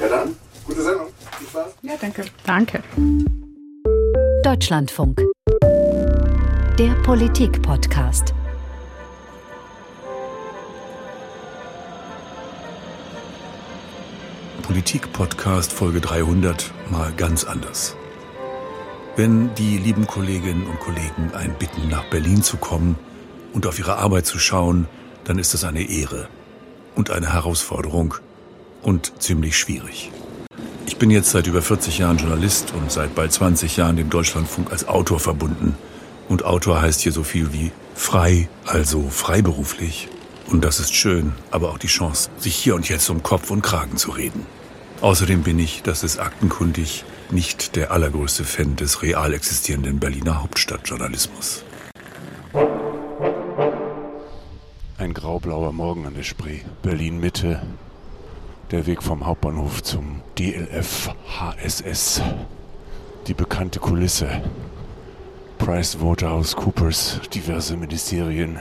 Ja dann, gute Sendung. Viel Spaß. Ja, danke. Danke. Deutschlandfunk. Der Politik-Podcast. Politik-Podcast Folge 300 mal ganz anders. Wenn die lieben Kolleginnen und Kollegen einen bitten, nach Berlin zu kommen und auf ihre Arbeit zu schauen, dann ist das eine Ehre und eine Herausforderung und ziemlich schwierig. Ich bin jetzt seit über 40 Jahren Journalist und seit bald 20 Jahren dem Deutschlandfunk als Autor verbunden. Und Autor heißt hier so viel wie frei, also freiberuflich. Und das ist schön, aber auch die Chance, sich hier und jetzt um Kopf und Kragen zu reden. Außerdem bin ich, das ist aktenkundig, nicht der allergrößte Fan des real existierenden Berliner Hauptstadtjournalismus. Ein graublauer Morgen an der Spree, Berlin Mitte. Der Weg vom Hauptbahnhof zum DLF HSS. Die bekannte Kulisse. Price Waterhouse Coopers, diverse Ministerien.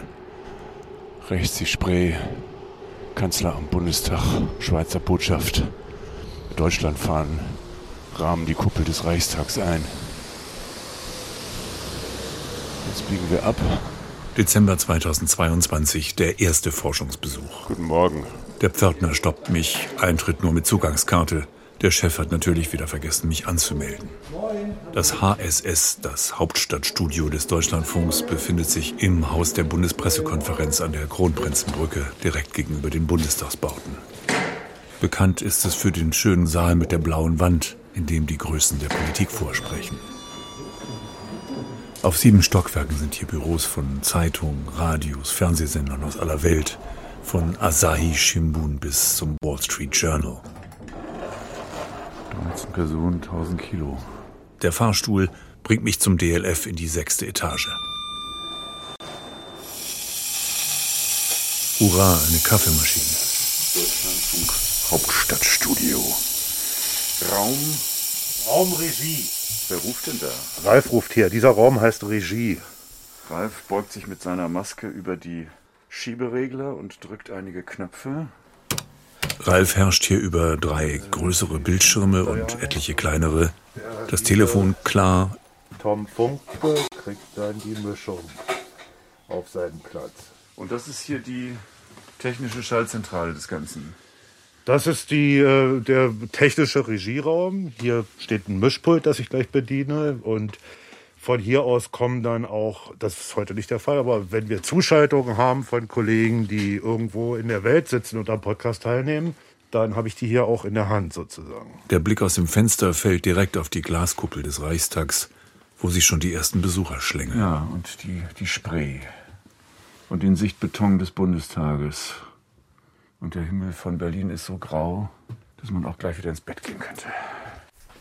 Rechts die Spree, Kanzler am Bundestag, Schweizer Botschaft. Deutschland fahren, rahmen die Kuppel des Reichstags ein. Jetzt biegen wir ab. Dezember 2022, der erste Forschungsbesuch. Guten Morgen. Der Pförtner stoppt mich, Eintritt nur mit Zugangskarte. Der Chef hat natürlich wieder vergessen, mich anzumelden. Das HSS, das Hauptstadtstudio des Deutschlandfunks, befindet sich im Haus der Bundespressekonferenz an der Kronprinzenbrücke, direkt gegenüber den Bundestagsbauten. Bekannt ist es für den schönen Saal mit der blauen Wand, in dem die Größen der Politik vorsprechen. Auf sieben Stockwerken sind hier Büros von Zeitungen, Radios, Fernsehsendern aus aller Welt, von Asahi Shimbun bis zum Wall Street Journal. 13 Personen, 1000 Kilo. Der Fahrstuhl bringt mich zum DLF in die sechste Etage. Hurra, eine Kaffeemaschine. Deutschlandfunk Hauptstadtstudio. Raum. Raumregie. Wer ruft denn da? Ralf ruft hier. Dieser Raum heißt Regie. Ralf beugt sich mit seiner Maske über die Schieberegler und drückt einige Knöpfe. Ralf herrscht hier über drei größere Bildschirme und etliche kleinere. Das Telefon klar. Tom Funke kriegt dann die Mischung auf seinen Platz. Und das ist hier die technische Schaltzentrale des Ganzen. Das ist die, äh, der technische Regieraum. Hier steht ein Mischpult, das ich gleich bediene. Und von hier aus kommen dann auch, das ist heute nicht der Fall, aber wenn wir Zuschaltungen haben von Kollegen, die irgendwo in der Welt sitzen und am Podcast teilnehmen, dann habe ich die hier auch in der Hand sozusagen. Der Blick aus dem Fenster fällt direkt auf die Glaskuppel des Reichstags, wo sich schon die ersten Besucher schlängeln. Ja, und die, die Spree. Und den Sichtbeton des Bundestages. Und der Himmel von Berlin ist so grau, dass man auch gleich wieder ins Bett gehen könnte.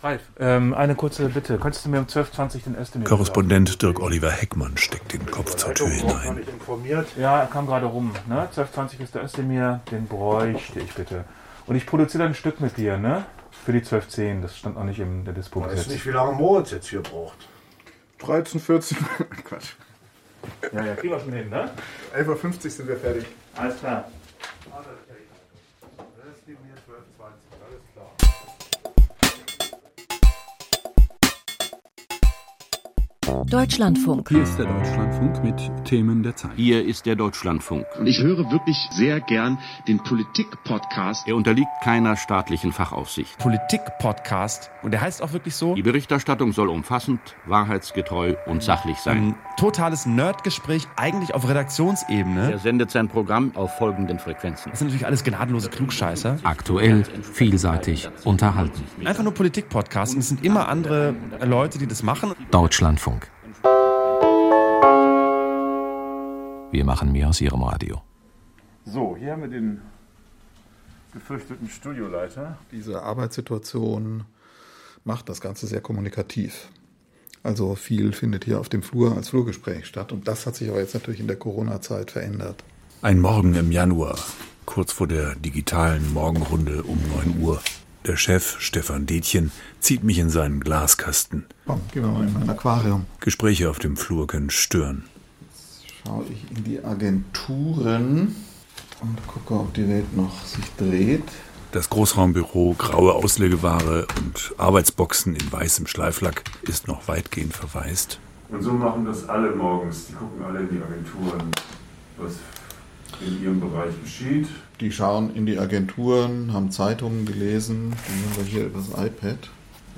Ralf, ähm, eine kurze Bitte. Könntest du mir um 12.20 Uhr den Özdemir Korrespondent Dirk Oliver Heckmann steckt den Kopf zur Tür hinein. informiert. Ja, er kam gerade rum. Ne? 12.20 Uhr ist der Özdemir, den bräuchte ich bitte. Und ich produziere ein Stück mit dir, ne? Für die 12.10, das stand noch nicht in der Dispo. Ich weiß nicht, wie lange Moritz jetzt hier braucht. 13, 14, Quatsch. Ja, ja, kriegen wir schon hin, ne? 11.50 Uhr sind wir fertig. Alles klar. Deutschlandfunk. Hier ist der Deutschlandfunk mit Themen der Zeit. Hier ist der Deutschlandfunk. Und ich höre wirklich sehr gern den Politik-Podcast. Er unterliegt keiner staatlichen Fachaufsicht. Politik-Podcast. Und der heißt auch wirklich so. Die Berichterstattung soll umfassend, wahrheitsgetreu und sachlich sein. Ein totales Nerdgespräch, eigentlich auf Redaktionsebene. Er sendet sein Programm auf folgenden Frequenzen. Das sind natürlich alles gnadenlose Klugscheißer. Aktuell, vielseitig, unterhalten. Einfach nur Politik-Podcast. Und es sind immer andere Leute, die das machen. Deutschlandfunk. Wir machen mehr aus Ihrem Radio. So, hier haben wir den gefürchteten Studioleiter. Diese Arbeitssituation macht das Ganze sehr kommunikativ. Also viel findet hier auf dem Flur als Flurgespräch statt. Und das hat sich aber jetzt natürlich in der Corona-Zeit verändert. Ein Morgen im Januar, kurz vor der digitalen Morgenrunde um 9 Uhr. Der Chef, Stefan Detjen, zieht mich in seinen Glaskasten. Komm, gehen wir mal in mein Aquarium. Gespräche auf dem Flur können stören. Schaue ich in die Agenturen und gucke, ob die Welt noch sich dreht. Das Großraumbüro, graue Auslegeware und Arbeitsboxen in weißem Schleiflack ist noch weitgehend verwaist. Und so machen das alle morgens. Die gucken alle in die Agenturen, was in ihrem Bereich geschieht. Die schauen in die Agenturen, haben Zeitungen gelesen. Die nehmen wir hier übers iPad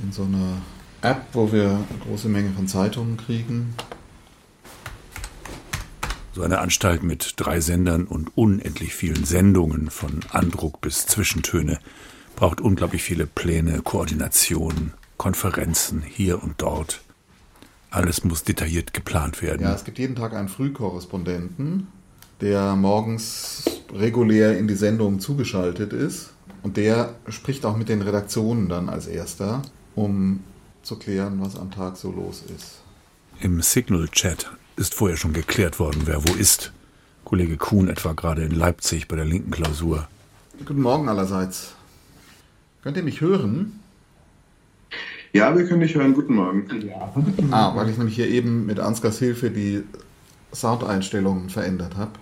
in so einer App, wo wir eine große Menge von Zeitungen kriegen. So eine Anstalt mit drei Sendern und unendlich vielen Sendungen von Andruck bis Zwischentöne braucht unglaublich viele Pläne, Koordination, Konferenzen hier und dort. Alles muss detailliert geplant werden. Ja, es gibt jeden Tag einen Frühkorrespondenten, der morgens regulär in die Sendung zugeschaltet ist. Und der spricht auch mit den Redaktionen dann als erster, um zu klären, was am Tag so los ist. Im Signal-Chat ist vorher schon geklärt worden, wer wo ist. Kollege Kuhn etwa gerade in Leipzig bei der linken Klausur. Guten Morgen allerseits. Könnt ihr mich hören? Ja, wir können dich hören. Guten Morgen. Ah, weil ich nämlich hier eben mit Ansgars Hilfe die Soundeinstellungen verändert habe,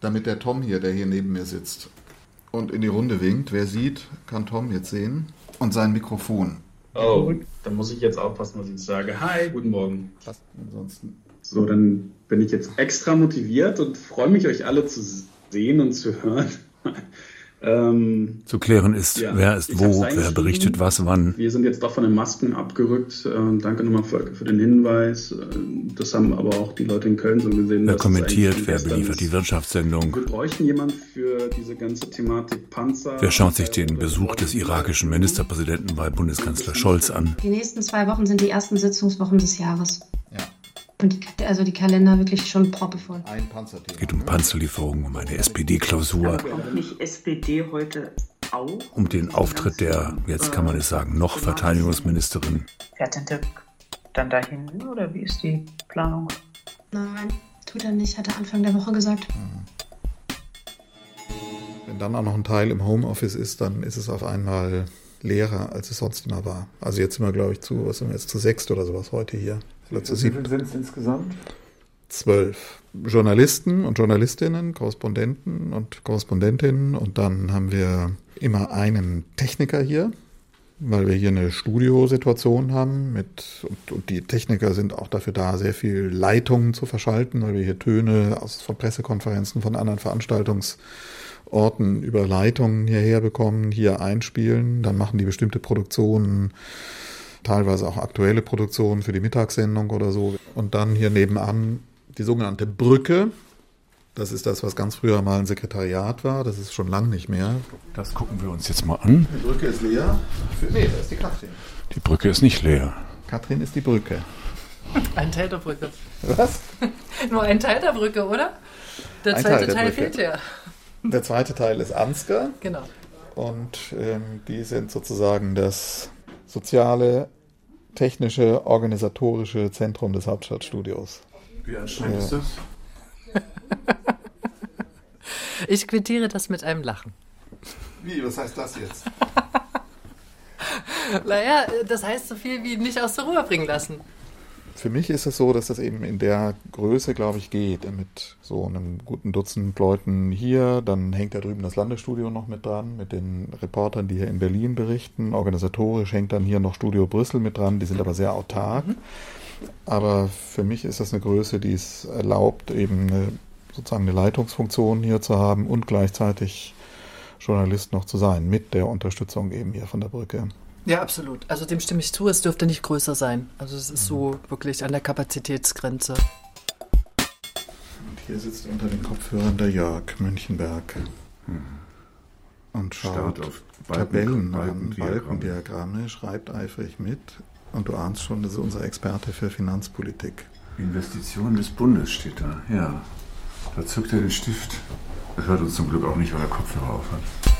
damit der Tom hier, der hier neben mir sitzt und in die Runde winkt, wer sieht, kann Tom jetzt sehen und sein Mikrofon. Oh, dann muss ich jetzt aufpassen, was ich sage. Hi, guten Morgen. Ansonsten? So, dann bin ich jetzt extra motiviert und freue mich, euch alle zu sehen und zu hören. ähm, zu klären ist, ja, wer ist wo, wer berichtet was wann. Wir sind jetzt doch von den Masken abgerückt. Äh, danke nochmal für, für, den Hinweis. Äh, das haben aber auch die Leute in Köln so gesehen. Wer kommentiert, wer beliefert die Wirtschaftssendung. Wir bräuchten jemanden für diese ganze Thematik Panzer. Wer schaut sich den Besuch des irakischen Ministerpräsidenten bei Bundeskanzler Scholz an? Die nächsten zwei Wochen sind die ersten Sitzungswochen des Jahres. Und die, also die Kalender wirklich schon proppevoll. Ein Panzerthema. Es geht um Panzerlieferungen, um eine SPD-Klausur. Kommt nicht SPD heute auch? Um den Auftritt der, jetzt kann man es sagen, noch Verteidigungsministerin. Fährt denn Dirk dann dahin oder wie ist die Planung? Nein, tut er nicht, hat er Anfang der Woche gesagt. Wenn dann auch noch ein Teil im Homeoffice ist, dann ist es auf einmal leerer, als es sonst immer war. Also jetzt sind wir, glaube ich, zu, was sind wir jetzt, zu sechst oder sowas heute hier. Wie viele sind es insgesamt? Zwölf Journalisten und Journalistinnen, Korrespondenten und Korrespondentinnen. Und dann haben wir immer einen Techniker hier, weil wir hier eine Studiosituation haben mit und, und, die Techniker sind auch dafür da, sehr viel Leitungen zu verschalten, weil wir hier Töne aus von Pressekonferenzen von anderen Veranstaltungsorten über Leitungen hierher bekommen, hier einspielen, dann machen die bestimmte Produktionen teilweise auch aktuelle Produktionen für die Mittagssendung oder so. Und dann hier nebenan die sogenannte Brücke. Das ist das, was ganz früher mal ein Sekretariat war. Das ist schon lang nicht mehr. Das gucken wir uns jetzt mal an. Die Brücke ist leer. Nee, da ist die Katrin. Die Brücke ist nicht leer. Katrin ist die Brücke. Ein Teil der Brücke. Was? Nur ein Teil der Brücke, oder? Der Ein zweite Teil der Teil, fehlt ja. Der zweite Teil ist Ansgar. Genau. Und ähm, die sind sozusagen das soziale, technische, organisatorische Zentrum des Hauptstadtstudios. Wie anstrengend ist das? Ich quittiere das mit einem Lachen. Wie, was heißt das jetzt? Naja, das heißt so viel wie nicht aus der Ruhe bringen lassen. Für mich ist es so, dass das eben in der Größe, glaube ich, geht. Mit so einem guten Dutzend Leuten hier. Dann hängt da drüben das Landesstudio noch mit dran, mit den Reportern, die hier in Berlin berichten. Organisatorisch hängt dann hier noch Studio Brüssel mit dran. Die sind aber sehr autark. Aber für mich ist das eine Größe, die es erlaubt, eben eine, sozusagen eine Leitungsfunktion hier zu haben und gleichzeitig Journalist noch zu sein, mit der Unterstützung eben hier von der Brücke. Ja, absolut. Also dem stimme ich zu, es dürfte nicht größer sein. Also es ist so wirklich an der Kapazitätsgrenze. Und hier sitzt unter den Kopfhörern der Jörg Münchenberg und schaut auf Tabellen Balken- an, Balkendiagramme. Balkendiagramme, schreibt eifrig mit. Und du ahnst schon, das ist unser Experte für Finanzpolitik. Investitionen des Bundes steht da, ja. Da zückt er den Stift. Er hört uns zum Glück auch nicht, weil er Kopfhörer auf hat.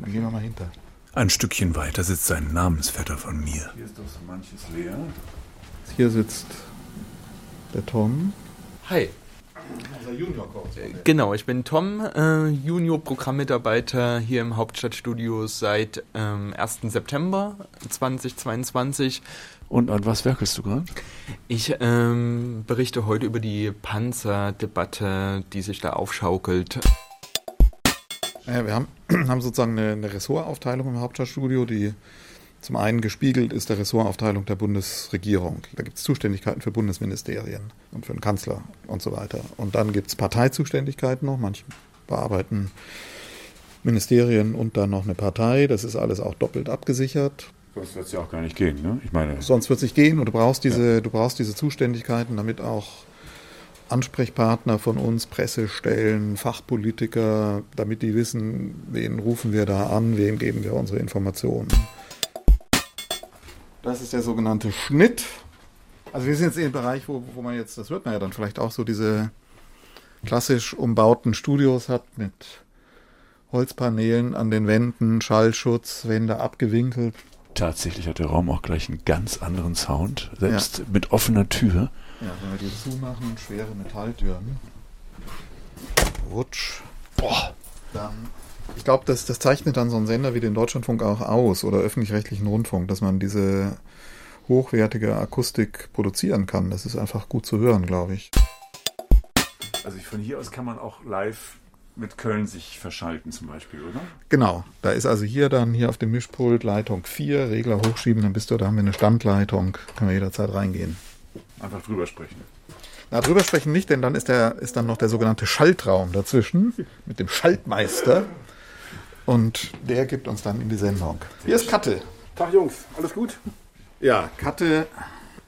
Dann gehen wir mal hinter. Ein Stückchen weiter sitzt sein Namensvetter von mir. Hier ist doch so manches leer. Hier sitzt der Tom. Hi. Unser junior Genau, ich bin Tom, äh, Junior-Programmmitarbeiter hier im Hauptstadtstudio seit ähm, 1. September 2022. Und an was werkelst du gerade? Ich ähm, berichte heute über die Panzerdebatte, die sich da aufschaukelt. Ja, wir haben, haben sozusagen eine, eine Ressortaufteilung im Hauptstadtstudio, die zum einen gespiegelt ist der Ressortaufteilung der Bundesregierung. Da gibt es Zuständigkeiten für Bundesministerien und für den Kanzler und so weiter. Und dann gibt es Parteizuständigkeiten noch. Manche bearbeiten Ministerien und dann noch eine Partei. Das ist alles auch doppelt abgesichert. Sonst wird es ja auch gar nicht gehen, ne? Ich meine. Sonst wird es nicht gehen und du brauchst diese, ja. du brauchst diese Zuständigkeiten, damit auch Ansprechpartner von uns, Pressestellen, Fachpolitiker, damit die wissen, wen rufen wir da an, wem geben wir unsere Informationen. Das ist der sogenannte Schnitt. Also wir sind jetzt in dem Bereich, wo, wo man jetzt, das hört man ja dann vielleicht auch so diese klassisch umbauten Studios hat mit Holzpaneelen an den Wänden, Schallschutz, Wände abgewinkelt. Tatsächlich hat der Raum auch gleich einen ganz anderen Sound, selbst ja. mit offener Tür. Ja, wenn wir die zumachen, schwere Metalltüren. Rutsch. Boah. Dann, ich glaube, das, das zeichnet dann so einen Sender wie den Deutschlandfunk auch aus oder öffentlich-rechtlichen Rundfunk, dass man diese hochwertige Akustik produzieren kann. Das ist einfach gut zu hören, glaube ich. Also von hier aus kann man auch live mit Köln sich verschalten zum Beispiel, oder? Genau. Da ist also hier dann hier auf dem Mischpult Leitung 4, Regler hochschieben, dann bist du, da haben wir eine Standleitung, können wir jederzeit reingehen. Einfach drüber sprechen. Na, drüber sprechen nicht, denn dann ist, der, ist dann noch der sogenannte Schaltraum dazwischen mit dem Schaltmeister. Und der gibt uns dann in die Sendung. Hier ist Katte. Tag Jungs, alles gut? Ja, Katte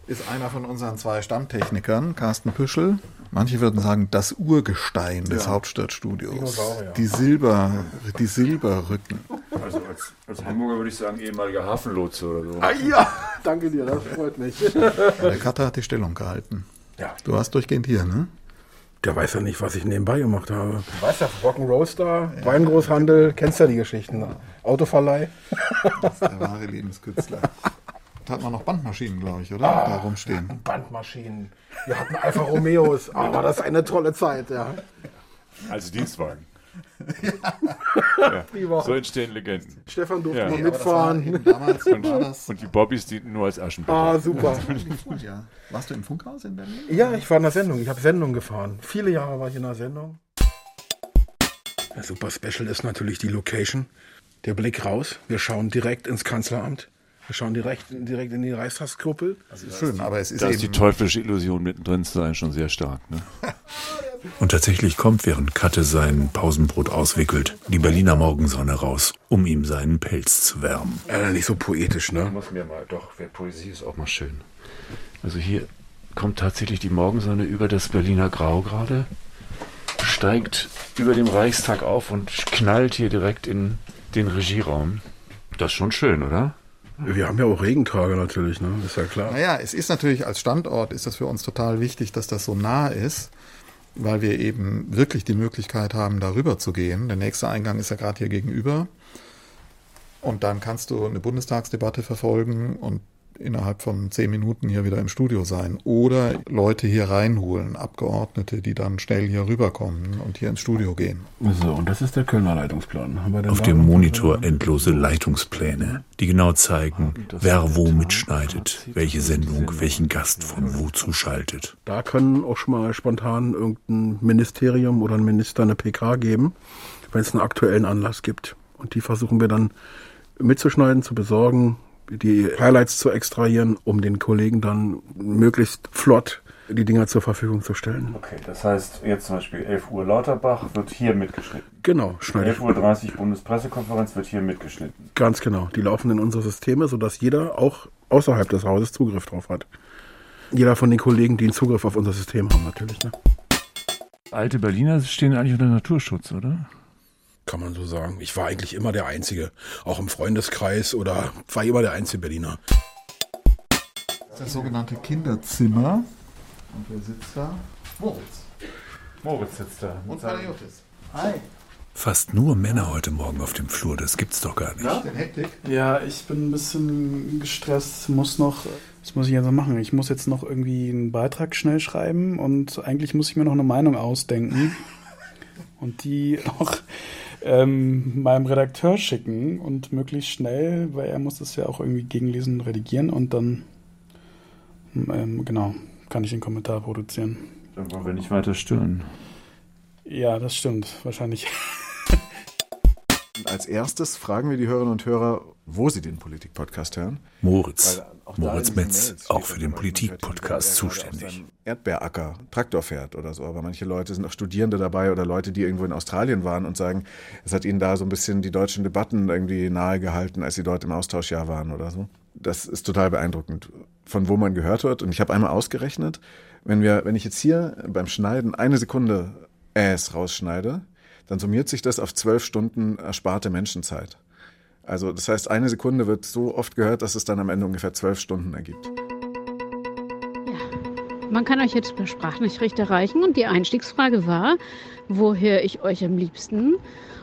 ist einer von unseren zwei Stammtechnikern, Carsten Püschel. Manche würden sagen, das Urgestein des ja. Hauptstadtstudios. Die Silber, die Silberrücken. Also als, als, Hamburger würde ich sagen, ehemaliger Hafenlotse oder so. Ah ja, danke dir, das freut mich. Der Kater hat die Stellung gehalten. Ja. Du warst durchgehend hier, ne? Der weiß ja nicht, was ich nebenbei gemacht habe. Du weißt ja, Rock'n'Roaster, ja. Weingroßhandel, kennst ja die Geschichten. Autoverleih. Das ist der wahre Lebenskünstler. Da hat man noch Bandmaschinen, glaube ich, oder? Ah, da rumstehen. Bandmaschinen. Wir hatten Alfa Romeos. Aber das ist eine tolle Zeit, ja. Als Dienstwagen. Ja. ja. So entstehen Legenden. Stefan durfte ja. mal mitfahren. Damals und, und, die Bobbys dienten nur als Aschenbecher. Ah, super. ja. Warst du im Funkhaus in Berlin? Ja, ich war in der Sendung. Ich habe Sendung gefahren. Viele Jahre war ich in der Sendung. Ja, super Special ist natürlich die Location. Der Blick raus. Wir schauen direkt ins Kanzleramt. Wir schauen direkt, direkt in die Reichstagskuppel. Also schön, aber es ist da eben... ist die teuflische Illusion mittendrin zu sein schon sehr stark. Ne? Und tatsächlich kommt, während Katte sein Pausenbrot auswickelt, die Berliner Morgensonne raus, um ihm seinen Pelz zu wärmen. Äh, nicht so poetisch, ne? muss mir mal, doch, Poesie ist auch mal schön. Also hier kommt tatsächlich die Morgensonne über das Berliner Grau gerade, steigt über dem Reichstag auf und knallt hier direkt in den Regieraum. Das ist schon schön, oder? Wir haben ja auch Regentage natürlich, ne? Ist ja klar. Naja, es ist natürlich als Standort ist das für uns total wichtig, dass das so nah ist, weil wir eben wirklich die Möglichkeit haben, darüber zu gehen. Der nächste Eingang ist ja gerade hier gegenüber. Und dann kannst du eine Bundestagsdebatte verfolgen und innerhalb von zehn Minuten hier wieder im Studio sein. Oder Leute hier reinholen, Abgeordnete, die dann schnell hier rüberkommen und hier ins Studio gehen. So, und das ist der Kölner Leitungsplan. Auf dem Monitor endlose Leitungspläne, die genau zeigen, wer wo mitschneidet, welche Sendung, welchen Gast von wo zuschaltet. Da können auch schon mal spontan irgendein Ministerium oder ein Minister eine PK geben, wenn es einen aktuellen Anlass gibt. Und die versuchen wir dann mitzuschneiden, zu besorgen, die Highlights zu extrahieren, um den Kollegen dann möglichst flott die Dinger zur Verfügung zu stellen. Okay, das heißt jetzt zum Beispiel 11 Uhr Lauterbach wird hier mitgeschnitten. Genau, schneide 11 Uhr 30 Bundespressekonferenz wird hier mitgeschnitten. Ganz genau. Die laufen in unsere Systeme, sodass jeder auch außerhalb des Hauses Zugriff drauf hat. Jeder von den Kollegen, die einen Zugriff auf unser System haben, natürlich. Ne? Alte Berliner stehen eigentlich unter Naturschutz, oder? Kann man so sagen. Ich war eigentlich immer der Einzige, auch im Freundeskreis oder war immer der einzige Berliner. Das sogenannte Kinderzimmer. Und wer sitzt da? Moritz. Moritz sitzt da. Und Panagiotis. Hi. Fast nur Männer heute Morgen auf dem Flur, das gibt's doch gar nicht. Ja, Hektik? Ja, ich bin ein bisschen gestresst, muss noch, was muss ich jetzt noch machen? Ich muss jetzt noch irgendwie einen Beitrag schnell schreiben und eigentlich muss ich mir noch eine Meinung ausdenken und die noch ähm, meinem Redakteur schicken und möglichst schnell, weil er muss das ja auch irgendwie gegenlesen und redigieren und dann, ähm, genau, kann ich den Kommentar produzieren. Dann wollen wir nicht weiter stören. Ja, das stimmt, wahrscheinlich. als erstes fragen wir die Hörerinnen und Hörer, wo sie den Politik-Podcast hören. Moritz. Moritz Metz, auch für den Politik-Podcast zuständig. Erdbeeracker, Traktor fährt oder so. Aber manche Leute sind auch Studierende dabei oder Leute, die irgendwo in Australien waren und sagen, es hat ihnen da so ein bisschen die deutschen Debatten irgendwie nahegehalten, als sie dort im Austauschjahr waren oder so. Das ist total beeindruckend, von wo man gehört wird. Und ich habe einmal ausgerechnet, wenn wir, wenn ich jetzt hier beim Schneiden eine Sekunde Äs rausschneide, dann summiert sich das auf zwölf Stunden ersparte Menschenzeit. Also das heißt, eine Sekunde wird so oft gehört, dass es dann am Ende ungefähr zwölf Stunden ergibt. Man kann euch jetzt per Sprachnachricht erreichen und die Einstiegsfrage war, wo höre ich euch am liebsten?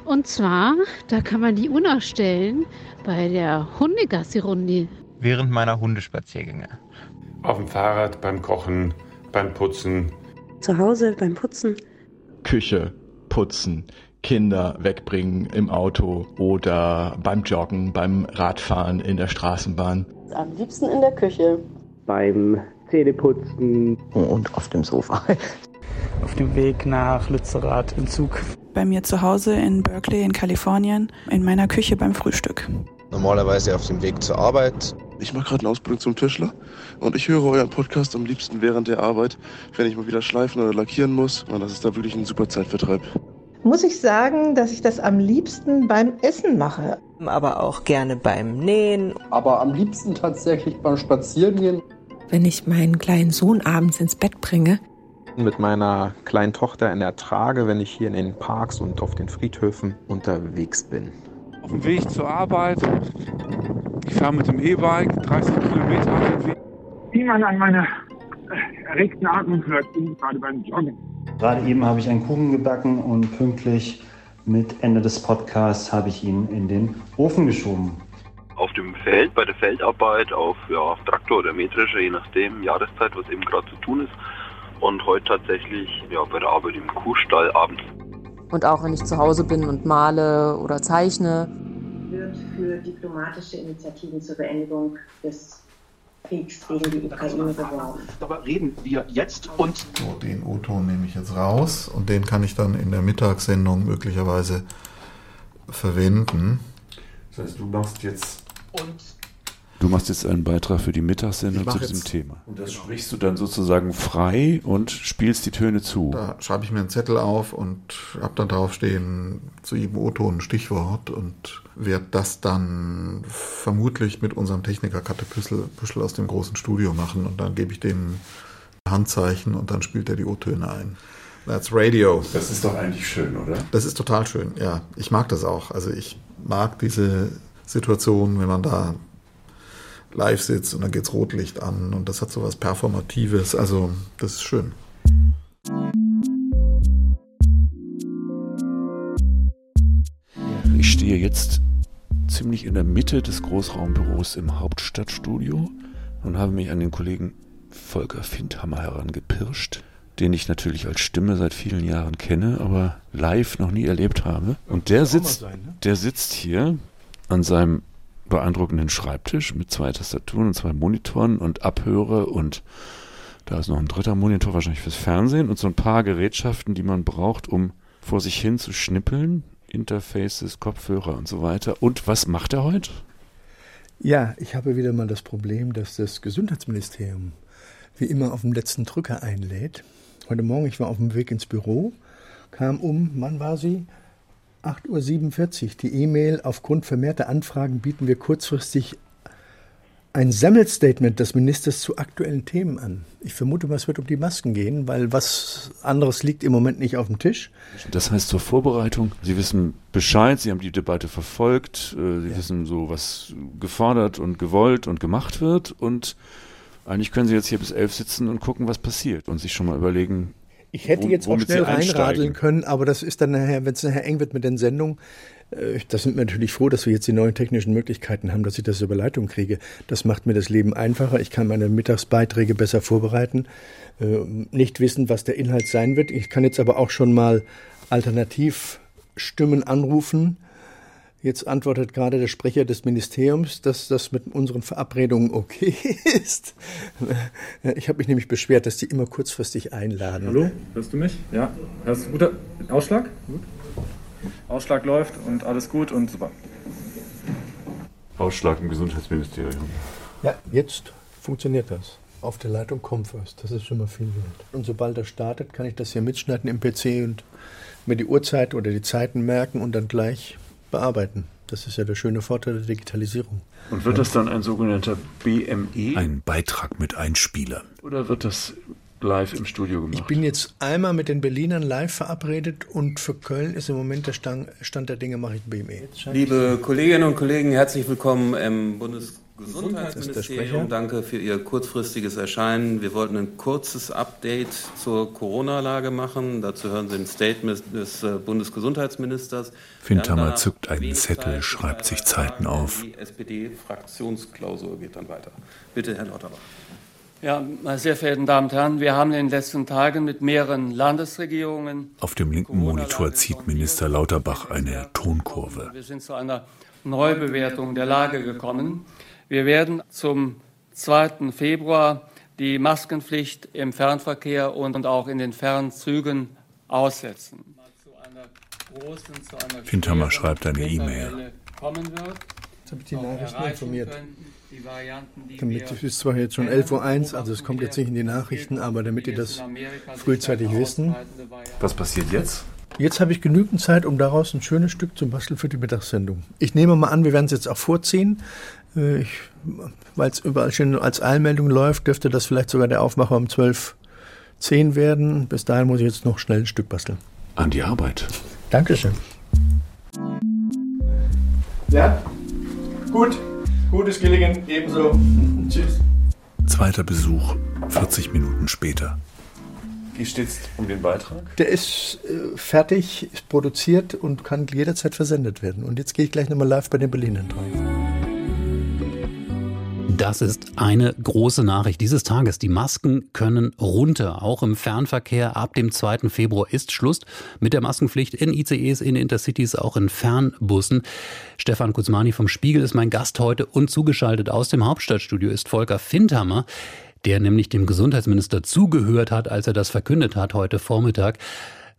Und zwar, da kann man die Uhr nachstellen bei der Hundegassi-Runde. Während meiner Hundespaziergänge. Auf dem Fahrrad, beim Kochen, beim Putzen. Zu Hause, beim Putzen. Küche, Putzen, Kinder wegbringen im Auto oder beim Joggen, beim Radfahren in der Straßenbahn. Am liebsten in der Küche. Beim Zähneputzen. Und auf dem Sofa. Auf dem Weg nach Lützerath im Zug. Bei mir zu Hause in Berkeley in Kalifornien, in meiner Küche beim Frühstück. Normalerweise auf dem Weg zur Arbeit. Ich mache gerade eine Ausbildung zum Tischler und ich höre euren Podcast am liebsten während der Arbeit, wenn ich mal wieder schleifen oder lackieren muss. Und das ist da wirklich ein super Zeitvertreib. Muss ich sagen, dass ich das am liebsten beim Essen mache. Aber auch gerne beim Nähen. Aber am liebsten tatsächlich beim Spazierengehen. Wenn ich meinen kleinen Sohn abends ins Bett bringe. Mit meiner kleinen Tochter in der Trage, wenn ich hier in den Parks und auf den Friedhöfen unterwegs bin. Auf dem Weg zur Arbeit. Ich fahre mit dem E-Bike 30 Kilometer auf dem Weg. Wie man an meiner erregten Atmung hört, bin ich gerade beim Joggen. Gerade eben habe ich einen Kuchen gebacken und pünktlich mit Ende des Podcasts habe ich ihn in den Ofen geschoben. Auf dem Feld, bei der Feldarbeit, auf ja, Traktor oder Mähdrescher, je nachdem, Jahreszeit, was eben gerade zu tun ist. Und heute tatsächlich ja, bei der Arbeit im Kuhstall abends. Und auch wenn ich zu Hause bin und male oder zeichne. Wird für diplomatische Initiativen zur Beendigung des Kriegs gegen die Ukraine beworben. Darüber reden wir jetzt und. So, den O-Ton nehme ich jetzt raus und den kann ich dann in der Mittagssendung möglicherweise verwenden. Das heißt, du machst jetzt. Und Du machst jetzt einen Beitrag für die Mittagssendung zu diesem Thema. Und das sprichst du dann sozusagen frei und spielst die Töne zu. Da schreibe ich mir einen Zettel auf und hab dann draufstehen zu jedem O-Ton ein Stichwort und werde das dann vermutlich mit unserem Techniker Katte Püschel, Püschel aus dem großen Studio machen und dann gebe ich dem Handzeichen und dann spielt er die O-Töne ein. That's Radio. Das ist doch eigentlich schön, oder? Das ist total schön, ja. Ich mag das auch. Also ich mag diese Situation, wenn man da live sitzt und dann geht's Rotlicht an und das hat so was Performatives. Also das ist schön. Ich stehe jetzt ziemlich in der Mitte des Großraumbüros im Hauptstadtstudio und habe mich an den Kollegen Volker Findhammer herangepirscht, den ich natürlich als Stimme seit vielen Jahren kenne, aber live noch nie erlebt habe. Und der sitzt, der sitzt hier an seinem beeindruckenden Schreibtisch mit zwei Tastaturen und zwei Monitoren und Abhöre und da ist noch ein dritter Monitor wahrscheinlich fürs Fernsehen und so ein paar Gerätschaften, die man braucht, um vor sich hin zu schnippeln. Interfaces, Kopfhörer und so weiter. Und was macht er heute? Ja, ich habe wieder mal das Problem, dass das Gesundheitsministerium wie immer auf dem letzten Drücker einlädt. Heute Morgen, ich war auf dem Weg ins Büro, kam um, wann war sie? 8.47 Uhr die E-Mail. Aufgrund vermehrter Anfragen bieten wir kurzfristig ein Sammelstatement des Ministers zu aktuellen Themen an. Ich vermute mal, es wird um die Masken gehen, weil was anderes liegt im Moment nicht auf dem Tisch. Das heißt zur Vorbereitung, Sie wissen Bescheid, Sie haben die Debatte verfolgt, äh, Sie ja. wissen so, was gefordert und gewollt und gemacht wird und eigentlich können Sie jetzt hier bis elf sitzen und gucken, was passiert und sich schon mal überlegen, ich hätte jetzt auch schnell reinradeln können, aber das ist dann nachher, wenn es nachher eng wird mit den Sendungen, da sind wir natürlich froh, dass wir jetzt die neuen technischen Möglichkeiten haben, dass ich das über Leitung kriege. Das macht mir das Leben einfacher. Ich kann meine Mittagsbeiträge besser vorbereiten, äh, nicht wissen, was der Inhalt sein wird. Ich kann jetzt aber auch schon mal Alternativstimmen anrufen Jetzt antwortet gerade der Sprecher des Ministeriums, dass das mit unseren Verabredungen okay ist. Ich habe mich nämlich beschwert, dass die immer kurzfristig einladen. Hallo, hörst du mich? Ja. Hörst du guter Ausschlag? Gut. Ausschlag läuft und alles gut und super. Ausschlag im Gesundheitsministerium. Ja, jetzt funktioniert das. Auf der Leitung Comfirst. Das ist schon mal viel wert. Und sobald das startet, kann ich das hier mitschneiden im PC und mir die Uhrzeit oder die Zeiten merken und dann gleich bearbeiten. Das ist ja der schöne Vorteil der Digitalisierung. Und wird das dann ein sogenannter BME? Ein Beitrag mit Einspielern. Oder wird das live im Studio gemacht? Ich bin jetzt einmal mit den Berlinern live verabredet und für Köln ist im Moment der Stand, Stand der Dinge, mache ich BME. Liebe Kolleginnen und Kollegen, herzlich willkommen im Bundesgesundheitsministerium. Danke für Ihr kurzfristiges Erscheinen. Wir wollten ein kurzes Update zur Corona-Lage machen. Dazu hören Sie ein Statement des äh, Bundesgesundheitsministers. Windhammer zückt einen Zettel, schreibt sich Zeiten auf. Die SPD-Fraktionsklausur geht dann weiter. Bitte, Herr Lauterbach. Ja, meine sehr verehrten Damen und Herren, wir haben in den letzten Tagen mit mehreren Landesregierungen. Auf dem linken Monitor zieht Minister Lauterbach eine Tonkurve. Wir sind zu einer Neubewertung der Lage gekommen. Wir werden zum 2. Februar die Maskenpflicht im Fernverkehr und auch in den Fernzügen aussetzen. Windhammer schreibt eine E-Mail. Jetzt habe ich die Nachrichten informiert. Damit es ist zwar jetzt schon 11.01 Uhr, also es kommt jetzt nicht in die Nachrichten, aber damit ihr das frühzeitig wissen. Was passiert jetzt? Jetzt habe ich genügend Zeit, um daraus ein schönes Stück zu basteln für die Mittagssendung. Ich nehme mal an, wir werden es jetzt auch vorziehen. Weil es überall schon als Eilmeldung läuft, dürfte das vielleicht sogar der Aufmacher um 12.10 Uhr werden. Bis dahin muss ich jetzt noch schnell ein Stück basteln. An die Arbeit. Dankeschön. Ja, gut. Gutes Gelingen, ebenso. Tschüss. Zweiter Besuch, 40 Minuten später. Wie steht's um den Beitrag? Der ist äh, fertig, ist produziert und kann jederzeit versendet werden. Und jetzt gehe ich gleich nochmal live bei den Berlinern rein. Das ist eine große Nachricht dieses Tages. Die Masken können runter. Auch im Fernverkehr ab dem 2. Februar ist Schluss mit der Maskenpflicht in ICEs, in Intercities, auch in Fernbussen. Stefan Kuzmani vom Spiegel ist mein Gast heute und zugeschaltet aus dem Hauptstadtstudio ist Volker Findhammer der nämlich dem Gesundheitsminister zugehört hat, als er das verkündet hat heute Vormittag.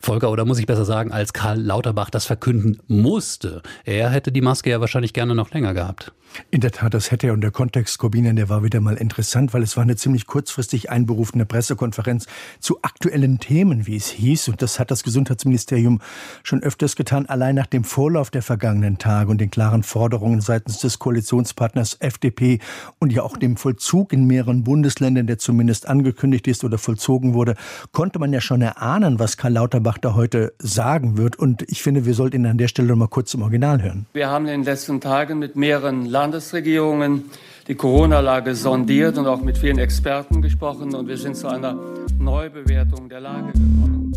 Volker, oder muss ich besser sagen, als Karl Lauterbach das verkünden musste. Er hätte die Maske ja wahrscheinlich gerne noch länger gehabt. In der Tat, das hätte er. Und der Kontext, Corbinian, der war wieder mal interessant, weil es war eine ziemlich kurzfristig einberufene Pressekonferenz zu aktuellen Themen, wie es hieß. Und das hat das Gesundheitsministerium schon öfters getan, allein nach dem Vorlauf der vergangenen Tage und den klaren Forderungen seitens des Koalitionspartners FDP und ja auch dem Vollzug in mehreren Bundesländern, der zumindest angekündigt ist oder vollzogen wurde, konnte man ja schon erahnen, was Karl Lauterbach da heute sagen wird. Und ich finde, wir sollten ihn an der Stelle noch mal kurz im Original hören. Wir haben in den letzten Tagen mit mehreren Landesregierungen die Corona-Lage sondiert und auch mit vielen Experten gesprochen und wir sind zu einer Neubewertung der Lage gekommen.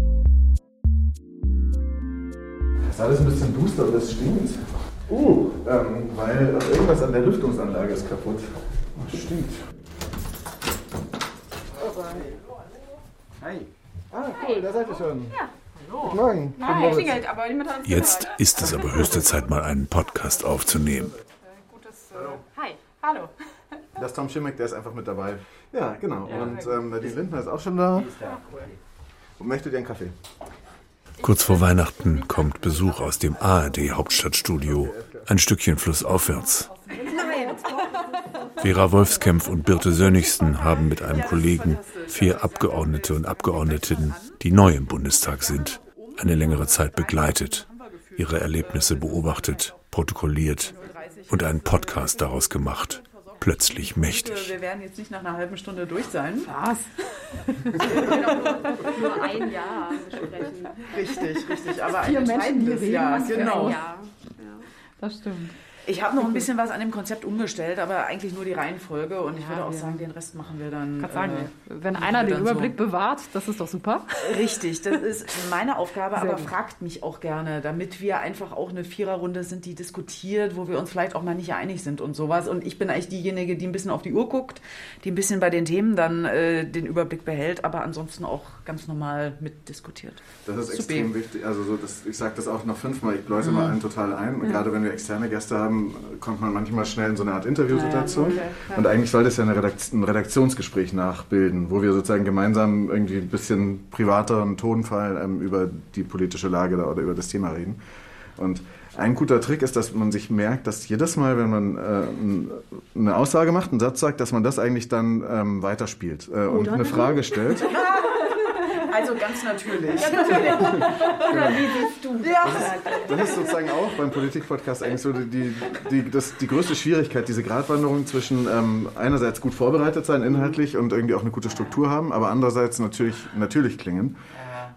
Das ist alles ein bisschen duster, aber das stimmt. Uh, ähm, weil irgendwas an der Lüftungsanlage ist kaputt. Das stimmt. Hi. Ah, cool, da seid ihr schon. Ja. Guten Morgen. Nein, klingelt, aber niemand hat uns Jetzt ist es aber höchste Zeit, mal einen Podcast aufzunehmen. Gutes, äh, hi, hallo. Das ist Tom Schimmick, der ist einfach mit dabei. Ja, genau. Ja, Und ähm, Nadine Lindner ist auch schon da. Und möchtet ihr einen Kaffee? Kurz vor Weihnachten kommt Besuch aus dem ARD Hauptstadtstudio, ein Stückchen flussaufwärts. Vera Wolfskämpf und Birte Sönnigsen haben mit einem Kollegen vier Abgeordnete und Abgeordnetinnen, die neu im Bundestag sind, eine längere Zeit begleitet, ihre Erlebnisse beobachtet, protokolliert und einen Podcast daraus gemacht. Plötzlich mächtig. Wir werden jetzt nicht nach einer halben Stunde durch sein. Was? Nur ein Jahr besprechen. Richtig, richtig. Aber Vier ein Menschen, die reden, Jahr. ein Genau. Jahr. Das stimmt. Ich habe noch ein bisschen was an dem Konzept umgestellt, aber eigentlich nur die Reihenfolge. Und ich Ja, würde auch wir- sagen, den Rest machen wir dann. Kann sagen, äh, wenn machen einer den Überblick bewahrt, das ist doch super. Richtig, das ist meine Aufgabe, Sehr aber gut. fragt mich auch gerne, damit wir einfach auch eine Viererrunde sind, die diskutiert, wo wir uns vielleicht auch mal nicht einig sind und sowas. Und ich bin eigentlich diejenige, die ein bisschen auf die Uhr guckt, die ein bisschen bei den Themen dann äh, den Überblick behält, aber ansonsten auch ganz normal mitdiskutiert. Das ist Supi. extrem wichtig. Also so, das, ich sage das auch noch fünfmal, ich bläuse Mhm. mal einen total ein. Und Ja. Gerade wenn wir externe Gäste haben, kommt man manchmal schnell in so eine Art Interviewsituation. Ja, okay, Und eigentlich soll das ja Redakt ein Redaktionsgespräch nachbilden, wo wir sozusagen gemeinsam irgendwie ein bisschen privater und Tonfall ähm, über die politische Lage da oder über das Thema reden. Und ein guter Trick ist, dass man sich merkt, dass jedes Mal, wenn man äh, eine Aussage macht, einen Satz sagt, dass man das eigentlich dann ähm, weiterspielt äh, und eine Frage stellt. Also ganz natürlich. Ja, natürlich. Oder wie siehst du? Ja. Das ist sozusagen auch beim Politik-Podcast eigentlich so die, die, das, die größte Schwierigkeit, diese Gratwanderung zwischen ähm, einerseits gut vorbereitet sein inhaltlich und irgendwie auch eine gute Struktur haben, aber andererseits natürlich, natürlich klingen.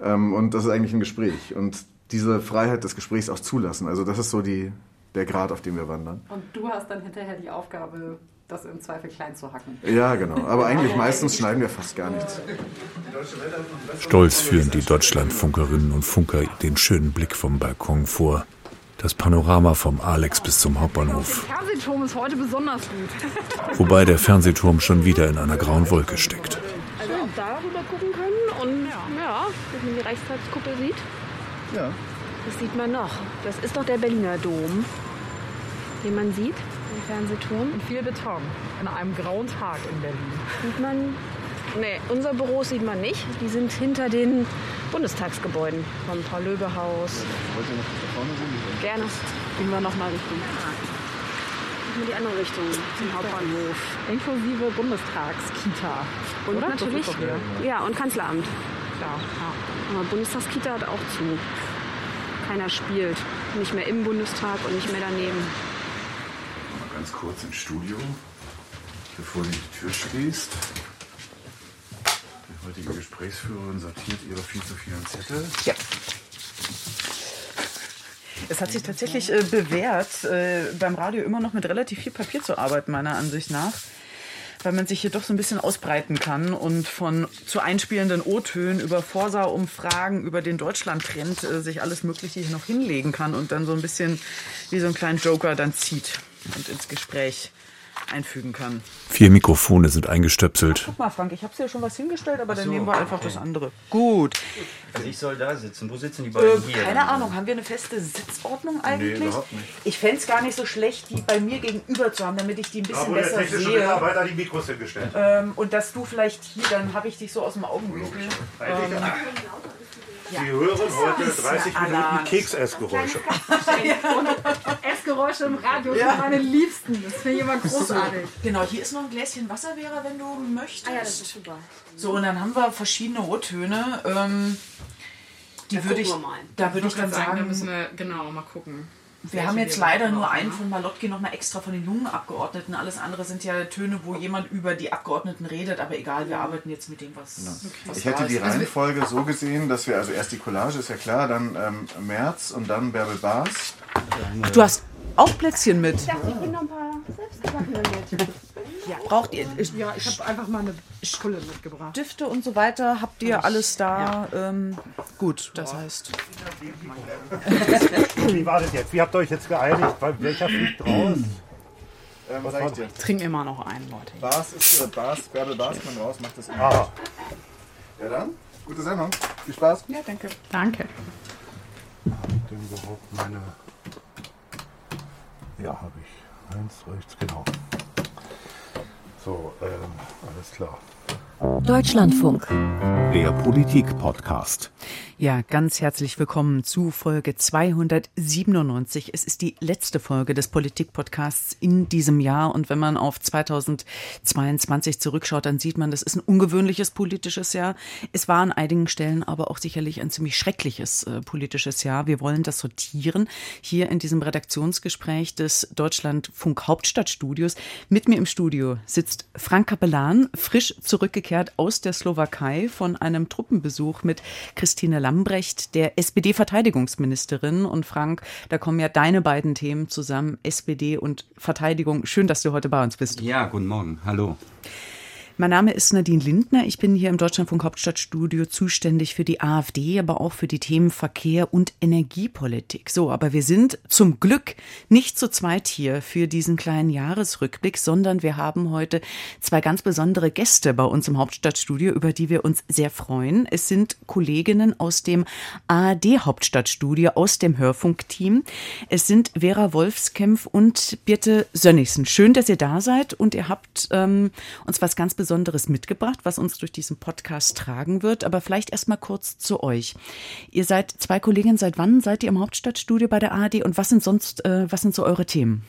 Ähm, und das ist eigentlich ein Gespräch. Und diese Freiheit des Gesprächs auch zulassen. Also das ist so die, der Grad, auf dem wir wandern. Und du hast dann hinterher die Aufgabe, das im Zweifel klein zu hacken. Ja, genau. Aber eigentlich meistens schneiden wir fast gar nichts. Stolz führen die Deutschlandfunkerinnen und Funker den schönen Blick vom Balkon vor. Das Panorama vom Alex bis zum Hauptbahnhof. Der Fernsehturm ist heute besonders gut. Wobei der Fernsehturm schon wieder in einer grauen Wolke steckt. Also auch darüber gucken können und ja, dass man die Reichstagskuppel sieht. Ja. Das sieht man noch. Das ist doch der Berliner Dom, den man sieht, den Fernsehturm. Und viel Beton an einem grauen Tag in Berlin. Sieht man. Nee, unser Büro sieht man nicht. Die sind hinter den Bundestagsgebäuden vom Paul-Löbe-Haus. Gerne. Gehen wir nochmal Richtung. In die andere Richtung, zum Hauptbahnhof. Inklusive Bundestagskita. Und Oder? natürlich. Ja, und Kanzleramt. Klar. Aber Bundestagskita hat auch zu. Keiner spielt. Nicht mehr im Bundestag und nicht mehr daneben. Ganz kurz ins Studio, bevor du die Tür schließt. Die heutige Gesprächsführerin sortiert ihre viel zu vielen Zettel. Ja. Es hat sich tatsächlich äh, bewährt, äh, beim Radio immer noch mit relativ viel Papier zu arbeiten, meiner Ansicht nach. Weil man sich hier doch so ein bisschen ausbreiten kann und von zu einspielenden O-Tönen über Forsa-Umfragen, über den Deutschland-Trend äh, sich alles Mögliche hier noch hinlegen kann und dann so ein bisschen wie so einen kleinen Joker dann zieht und ins Gespräch einfügen kann. Vier Mikrofone sind eingestöpselt. Guck mal, Frank, ich habe dir schon was hingestellt, aber dann nehmen wir einfach das andere. Gut. Also ich soll da sitzen. Wo sitzen die Äh, beiden hier? keine Ahnung, haben wir eine feste Sitzordnung eigentlich? überhaupt nicht. Ich fände es gar nicht so schlecht, die bei mir gegenüber zu haben, damit ich die ein Da bisschen wurde der besser technische sehe. Mitarbeiter die Mikros hingestellt. Ähm, und dass du vielleicht hier, dann habe ich dich so aus dem Augenwinkel. Ähm, Sie hören heute 30 Minuten Alarm. Keksessgeräusche. Essgeräusche im Radio Ja. sind meine Liebsten. Das finde ich immer großartig. Genau, hier ist noch ein Gläschen Wasser, Vera, wenn du möchtest. Ah ja, das ist super. So, und dann haben wir verschiedene O-Töne. Ähm, die Da würde ich, gucken wir mal. da würde ich dann gerade sagen, da müssen wir genau mal gucken. Wir haben jetzt leider nur einen von Malotki nochmal extra von den jungen Abgeordneten. Alles andere sind ja Töne, wo jemand über die Abgeordneten redet. Aber egal, wir arbeiten jetzt mit dem, was, was Ich hätte die ist. Also Reihenfolge so gesehen, dass wir also erst die Collage, ist ja klar, dann ähm, Merz und dann Bärbel Baas. Du hast auch Plätzchen mit. Ich dachte, ich bringe noch ein paar selbstgebackene mit. Ja, braucht ihr Ja, ich habe einfach mal eine Pulle mitgebracht. Stifte und so weiter? Habt ihr alles da? Ähm, gut, das heißt. Wie war das jetzt? Wie habt ihr euch jetzt geeinigt? Weil- Welcher fliegt raus? Ähm, Was sag ich dir? Trinken immer noch einen, Leute. Baas ist äh, Baas, Bärbel Baas kommt raus, macht das immer. Ah. Ja dann, gute Sendung. Viel Spaß. Ja, danke. Danke. Denn überhaupt meine. Ja, habe ich. Eins rechts, genau. So, ähm, alles klar. Deutschlandfunk. Der Politik-Podcast. Ja, ganz herzlich willkommen zu Folge 297. Es ist die letzte Folge des Politik-Podcasts in diesem Jahr. Und wenn man auf 2022 zurückschaut, dann sieht man, das ist ein ungewöhnliches politisches Jahr. Es war an einigen Stellen aber auch sicherlich ein ziemlich schreckliches äh, politisches Jahr. Wir wollen das sortieren hier in diesem Redaktionsgespräch des Deutschlandfunk Hauptstadtstudios. Mit mir im Studio sitzt Frank Kapellan, frisch zurückgekehrt aus der Slowakei von einem Truppenbesuch mit Christine Lambrecht, der SPD-Verteidigungsministerin. Und Frank, da kommen ja deine beiden Themen zusammen, SPD und Verteidigung. Schön, dass du heute bei uns bist. Ja, guten Morgen. Hallo. Mein Name ist Nadine Lindner. Ich bin hier im Deutschlandfunk Hauptstadtstudio zuständig für die AfD, aber auch für die Themen Verkehr und Energiepolitik. So, aber wir sind zum Glück nicht zu zweit hier für diesen kleinen Jahresrückblick, sondern wir haben heute zwei ganz besondere Gäste bei uns im Hauptstadtstudio, über die wir uns sehr freuen. Es sind Kolleginnen aus dem ARD Hauptstadtstudio, aus dem Hörfunkteam. Es sind Vera Wolfskämpf und Birte Sönnigsen. Schön, dass ihr da seid und ihr habt ähm, uns was ganz Besonderes Besonderes mitgebracht, was uns durch diesen Podcast tragen wird. Aber vielleicht erst mal kurz zu euch. Ihr seid zwei Kolleginnen. Seit wann seid ihr im Hauptstadtstudio bei der ARD? Und was sind sonst, äh, was sind so eure Themen?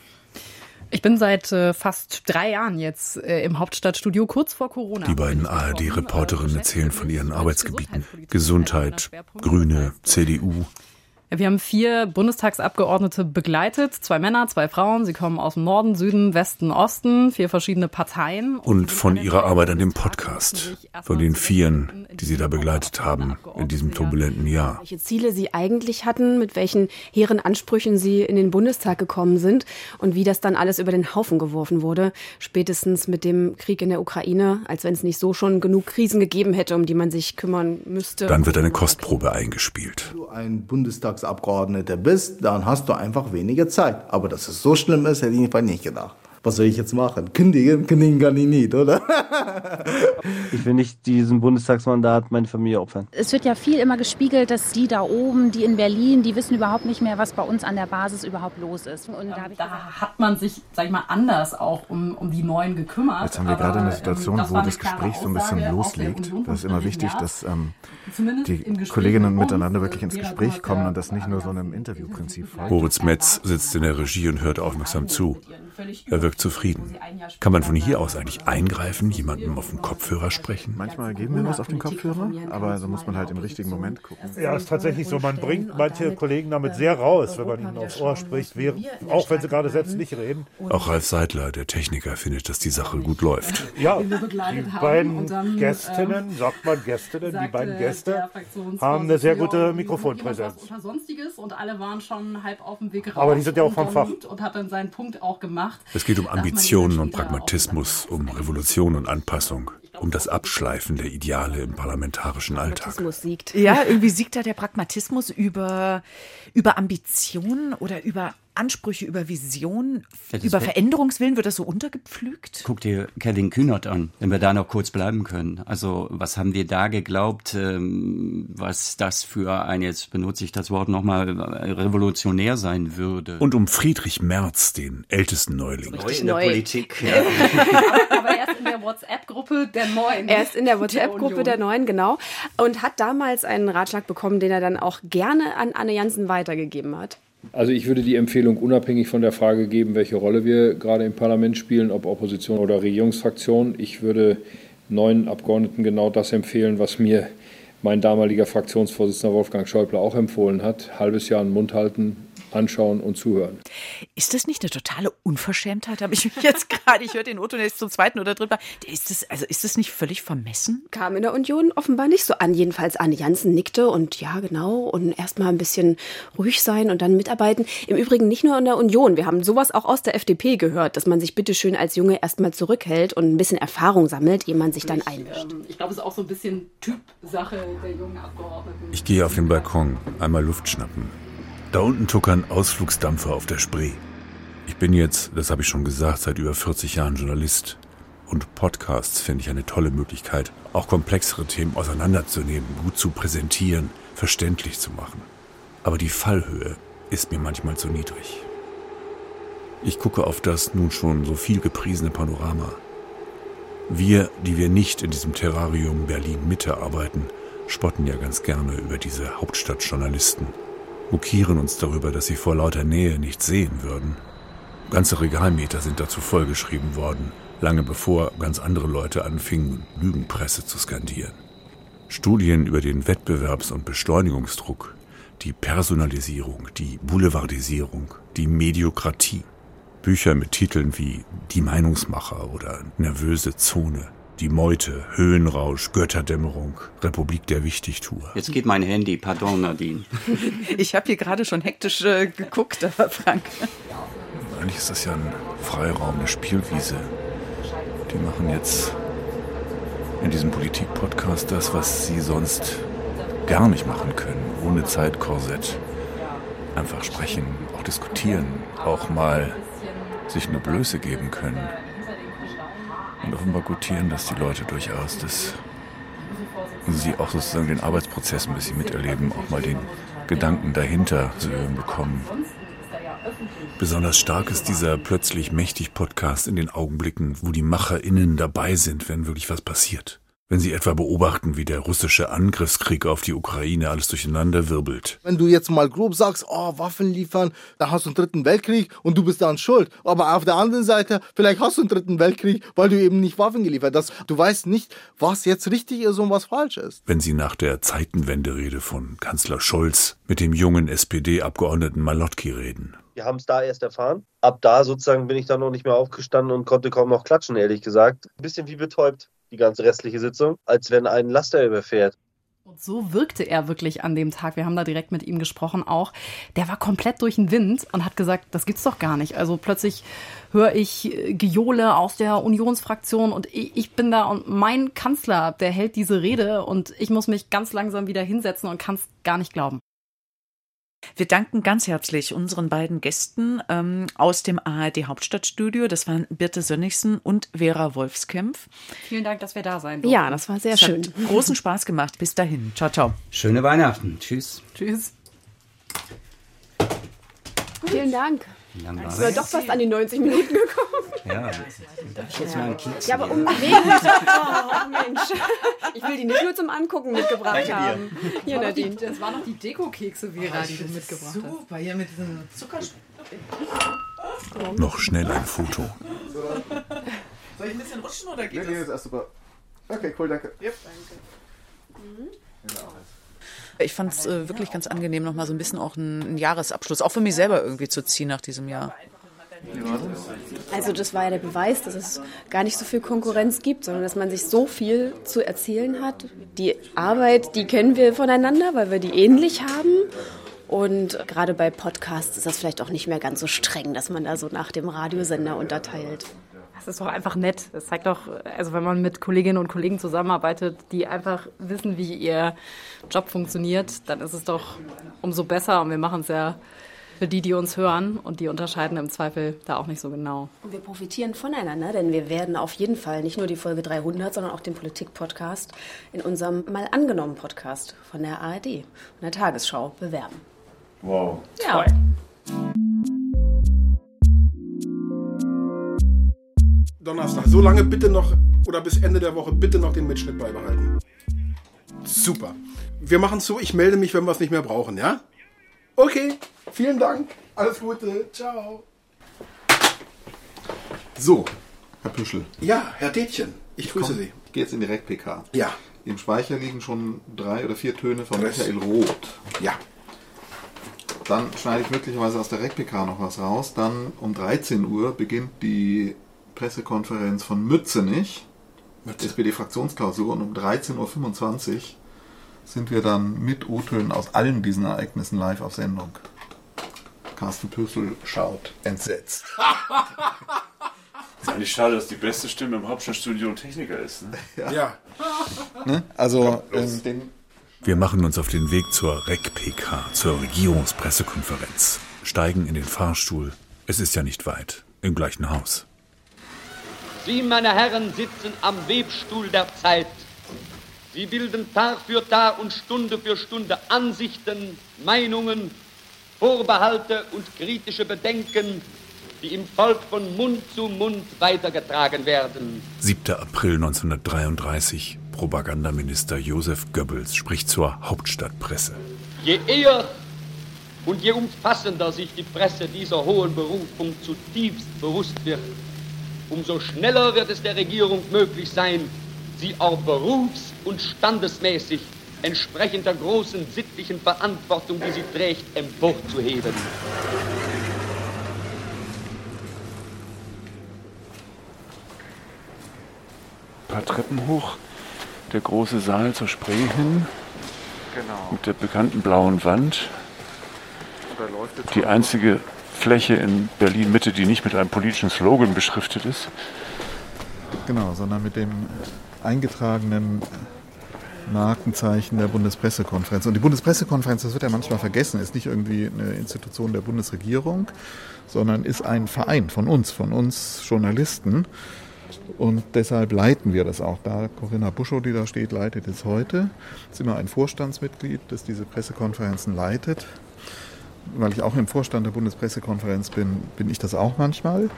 Ich bin seit äh, fast drei Jahren jetzt äh, im Hauptstadtstudio, kurz vor Corona. Die beiden ARD-Reporterinnen erzählen von ihren Arbeitsgebieten. Gesundheit, Grüne, CDU, wir haben vier Bundestagsabgeordnete begleitet, zwei Männer, zwei Frauen. Sie kommen aus dem Norden, Süden, Westen, Osten, vier verschiedene Parteien. Und von ihrer Arbeit an dem Podcast, von den Vieren, die sie da begleitet haben in diesem turbulenten Jahr. Welche Ziele sie eigentlich hatten, mit welchen hehren Ansprüchen sie in den Bundestag gekommen sind und wie das dann alles über den Haufen geworfen wurde, spätestens mit dem Krieg in der Ukraine, als wenn es nicht so schon genug Krisen gegeben hätte, um die man sich kümmern müsste. Dann wird eine Kostprobe eingespielt. Ein Bundestag Bundestagsabgeordneter bist, dann hast du einfach weniger Zeit. Aber dass es so schlimm ist, hätte ich nicht gedacht was soll ich jetzt machen? Kündigen? Kündigen kann ich nicht, oder? ich will nicht diesen Bundestagsmandat meine Familie opfern. Es wird ja viel immer gespiegelt, dass die da oben, die in Berlin, die wissen überhaupt nicht mehr, was bei uns an der Basis überhaupt los ist. Und da, da hat man sich, sag ich mal, anders auch um, um die Neuen gekümmert. Jetzt haben wir gerade eine Situation, ähm, wo das Gespräch so ein bisschen loslegt. Das ist immer wichtig, dass ähm, die Kolleginnen miteinander wirklich ins Gespräch kommen und das nicht nur so einem Interviewprinzip folgt. Moritz Metz sitzt in der Regie und hört aufmerksam zu. Er wirkt zufrieden. Kann man von hier aus eigentlich eingreifen, jemandem auf den Kopfhörer sprechen? Manchmal geben wir was auf den Kopfhörer, aber so muss man halt im richtigen Moment gucken. Ja, es ist tatsächlich so, man bringt manche Kollegen damit sehr raus, wenn man ihnen aufs Ohr spricht, auch wenn sie gerade selbst nicht reden. Auch Ralf Seidler, der Techniker, findet, dass die Sache gut läuft. Ja, die beiden Gästinnen, sagt man Gästinnen, die beiden Gäste haben eine sehr gute Mikrofonpräsenz. Und alle waren schon halb auf dem Weg raus. Aber die sind ja auch vom Fach. Und hat dann seinen Punkt auch gemacht. Es geht um Ambitionen und Pragmatismus, um Revolution und Anpassung, um das Abschleifen der Ideale im parlamentarischen Alltag. Siegt. Ja, irgendwie siegt da der Pragmatismus über, über Ambitionen oder über Ansprüche, über Vision, über Veränderungswillen, wird das so untergepflügt? Guck dir Kevin Kühnert an, wenn wir da noch kurz bleiben können. Also was haben wir da geglaubt, ähm, was das für ein, jetzt benutze ich das Wort nochmal, revolutionär sein würde. Und um Friedrich Merz, den ältesten Neuling. Neu in der Neu. Politik. Ja. aber, erst in der WhatsApp-Gruppe der Neuen. Er ist in der WhatsApp-Gruppe der Neuen, genau. Und hat damals einen Ratschlag bekommen, den er dann auch gerne an Anne Jansen weitergegeben hat. Also ich würde die Empfehlung unabhängig von der Frage geben, welche Rolle wir gerade im Parlament spielen, ob Opposition oder Regierungsfraktion. Ich würde neuen Abgeordneten genau das empfehlen, was mir mein damaliger Fraktionsvorsitzender Wolfgang Schäuble auch empfohlen hat. Halbes Jahr einen Mund halten, anschauen und zuhören. Ist das nicht eine totale Unverschämtheit? Habe ich mich jetzt gerade, ich höre den Otto jetzt zum zweiten oder dritten Mal. Ist das, also ist das nicht völlig vermessen? Kam in der Union offenbar nicht so an. Jedenfalls Anne Jansen nickte und ja, genau. Und erstmal ein bisschen ruhig sein und dann mitarbeiten. Im Übrigen nicht nur in der Union. Wir haben sowas auch aus der FDP gehört, dass man sich bitteschön als Junge erstmal zurückhält und ein bisschen Erfahrung sammelt, ehe man sich dann einmischt. Ähm, ich glaube, es ist auch so ein bisschen Typsache der jungen Abgeordneten. Ich gehe auf den Balkon, einmal Luft schnappen. Da unten tuckern Ausflugsdampfer auf der Spree. Ich bin jetzt, das habe ich schon gesagt, seit über 40 Jahren Journalist. Und Podcasts finde ich eine tolle Möglichkeit, auch komplexere Themen auseinanderzunehmen, gut zu präsentieren, verständlich zu machen. Aber die Fallhöhe ist mir manchmal zu niedrig. Ich gucke auf das nun schon so viel gepriesene Panorama. Wir, die wir nicht in diesem Terrarium Berlin Mitte arbeiten, spotten ja ganz gerne über diese Hauptstadtjournalisten mokieren uns darüber, dass sie vor lauter Nähe nichts sehen würden. Ganze Regalmeter sind dazu vollgeschrieben worden, lange bevor ganz andere Leute anfingen, Lügenpresse zu skandieren. Studien über den Wettbewerbs- und Beschleunigungsdruck, die Personalisierung, die Boulevardisierung, die Mediokratie. Bücher mit Titeln wie Die Meinungsmacher oder Nervöse Zone die Meute, Höhenrausch, Götterdämmerung, Republik der Wichtigtour. Jetzt geht mein Handy, pardon Nadine. ich habe hier gerade schon hektisch äh, geguckt, aber Frank. Eigentlich ist das ja ein Freiraum, eine Spielwiese. Die machen jetzt in diesem Politik-Podcast das, was sie sonst gar nicht machen können, ohne Zeitkorsett. Einfach sprechen, auch diskutieren, auch mal sich eine Blöße geben können. Und offenbar gutieren das die Leute durchaus, dass sie auch sozusagen den Arbeitsprozess ein bisschen miterleben, auch mal den Gedanken dahinter zu hören bekommen. Besonders stark ist dieser plötzlich mächtig Podcast in den Augenblicken, wo die MacherInnen dabei sind, wenn wirklich was passiert. Wenn Sie etwa beobachten, wie der russische Angriffskrieg auf die Ukraine alles durcheinander wirbelt. Wenn du jetzt mal grob sagst, oh, Waffen liefern, dann hast du einen dritten Weltkrieg und du bist dann schuld. Aber auf der anderen Seite, vielleicht hast du einen dritten Weltkrieg, weil du eben nicht Waffen geliefert hast. Du weißt nicht, was jetzt richtig ist und was falsch ist. Wenn Sie nach der Zeitenwende-Rede von Kanzler Scholz mit dem jungen SPD-Abgeordneten Malotki reden. Wir haben es da erst erfahren. Ab da sozusagen bin ich dann noch nicht mehr aufgestanden und konnte kaum noch klatschen, ehrlich gesagt. Ein bisschen wie betäubt die ganze restliche Sitzung, als wenn ein Laster überfährt. Und so wirkte er wirklich an dem Tag. Wir haben da direkt mit ihm gesprochen auch. Der war komplett durch den Wind und hat gesagt, das gibt's doch gar nicht. Also plötzlich höre ich Gejohle aus der Unionsfraktion und ich bin da und mein Kanzler, der hält diese Rede und ich muss mich ganz langsam wieder hinsetzen und kann es gar nicht glauben. Wir danken ganz herzlich unseren beiden Gästen ähm, aus dem ARD Hauptstadtstudio. Das waren Birte Sönnigsen und Vera Wolfskämpf. Vielen Dank, dass wir da sein durften. Ja, das war sehr es schön. Hat großen Spaß gemacht. Bis dahin. Ciao, ciao. Schöne Weihnachten. Tschüss. Tschüss. Vielen Dank. Lang Ich war doch fast an die 90 Minuten gekommen. Ja, darf ich jetzt mal einen Keks Ja, aber um? Oh, Mensch. Ich will die nicht nur zum Angucken mitgebracht Danke dir. haben. Hier, Das war noch die- Nadine. Das waren noch die Deko-Kekse, Vera, die du mitgebracht hast. Super, hier mit diesem Zuckerstück. Noch schnell ein Foto. Soll ich ein bisschen rutschen oder geht Nee, nee, das ist super. Okay, cool, danke. Yep. Ich fand es äh, wirklich ganz angenehm, nochmal so ein bisschen auch einen, einen Jahresabschluss, auch für mich selber irgendwie zu ziehen nach diesem Jahr. Also das war ja der Beweis, dass es gar nicht so viel Konkurrenz gibt, sondern dass man sich so viel zu erzählen hat. Die Arbeit, die kennen wir voneinander, weil wir die ähnlich haben. Und gerade bei Podcasts ist das vielleicht auch nicht mehr ganz so streng, dass man da so nach dem Radiosender unterteilt. Das ist doch einfach nett. Das zeigt doch, also wenn man mit Kolleginnen und Kollegen zusammenarbeitet, die einfach wissen, wie ihr Job funktioniert, dann ist es doch umso besser. Und wir machen es ja für die, die uns hören und die unterscheiden im Zweifel da auch nicht so genau. Und wir profitieren voneinander, denn wir werden auf jeden Fall nicht nur die Folge 300, sondern auch den Politik-Podcast in unserem mal angenommen Podcast von der ARD und der Tagesschau bewerben. Wow. Ja. Donnerstag. So lange bitte noch oder bis Ende der Woche bitte noch den Mitschnitt beibehalten. Super. Wir machen so, ich melde mich, wenn wir es nicht mehr brauchen, ja? Okay, vielen Dank. Alles Gute. Ciao. So, Herr Püschel. Ja, Herr Detchen, ich grüße Komm, Sie. Ich gehe jetzt in direkt PK. Ja. Im Speicher liegen schon drei oder vier Töne von Dress. Michael Roth. Ja. Dann schneide ich möglicherweise aus der RecPK noch was raus. Dann um 13 Uhr beginnt die Pressekonferenz von Mützenich, SPD-Fraktionsklausur. Und um 13.25 Uhr sind wir dann mit O-Tönen aus allen diesen Ereignissen live auf Sendung. Carsten Püssel schaut entsetzt. Ist eigentlich schade, dass die beste Stimme im Hauptstadtstudio ein Techniker ist. Ne? Ja. Ne? Also, ähm, den Wir machen uns auf den Weg zur REC-PK, zur Regierungspressekonferenz, steigen in den Fahrstuhl. Es ist ja nicht weit, im gleichen Haus. Sie, meine Herren, sitzen am Webstuhl der Zeit. Sie bilden Tag für Tag und Stunde für Stunde Ansichten, Meinungen, Vorbehalte und kritische Bedenken, die im Volk von Mund zu Mund weitergetragen werden. 7. April 1933. Propagandaminister Josef Goebbels spricht zur Hauptstadtpresse. Je eher und je umfassender sich die Presse dieser hohen Berufung zutiefst bewusst wird, umso schneller wird es der Regierung möglich sein, sie auch berufs- und standesmäßig entsprechend der großen sittlichen Verantwortung, die sie trägt, emporzuheben. Ein paar Treppen hoch, der große Saal zur Spree hin, Genau. mit der bekannten blauen Wand. da läuft jetzt Die einzige Fläche in Berlin-Mitte, die nicht mit einem politischen Slogan beschriftet ist. Genau, sondern mit dem eingetragenen Markenzeichen der Bundespressekonferenz. Und die Bundespressekonferenz, das wird ja manchmal vergessen, ist nicht irgendwie eine Institution der Bundesregierung, sondern ist ein Verein von uns, von uns Journalisten. Und deshalb leiten wir das auch. Da Corinna Buschow, die da steht, leitet es heute. Ist immer ein Vorstandsmitglied, das diese Pressekonferenzen leitet. Weil ich auch im Vorstand der Bundespressekonferenz bin, bin ich das auch manchmal.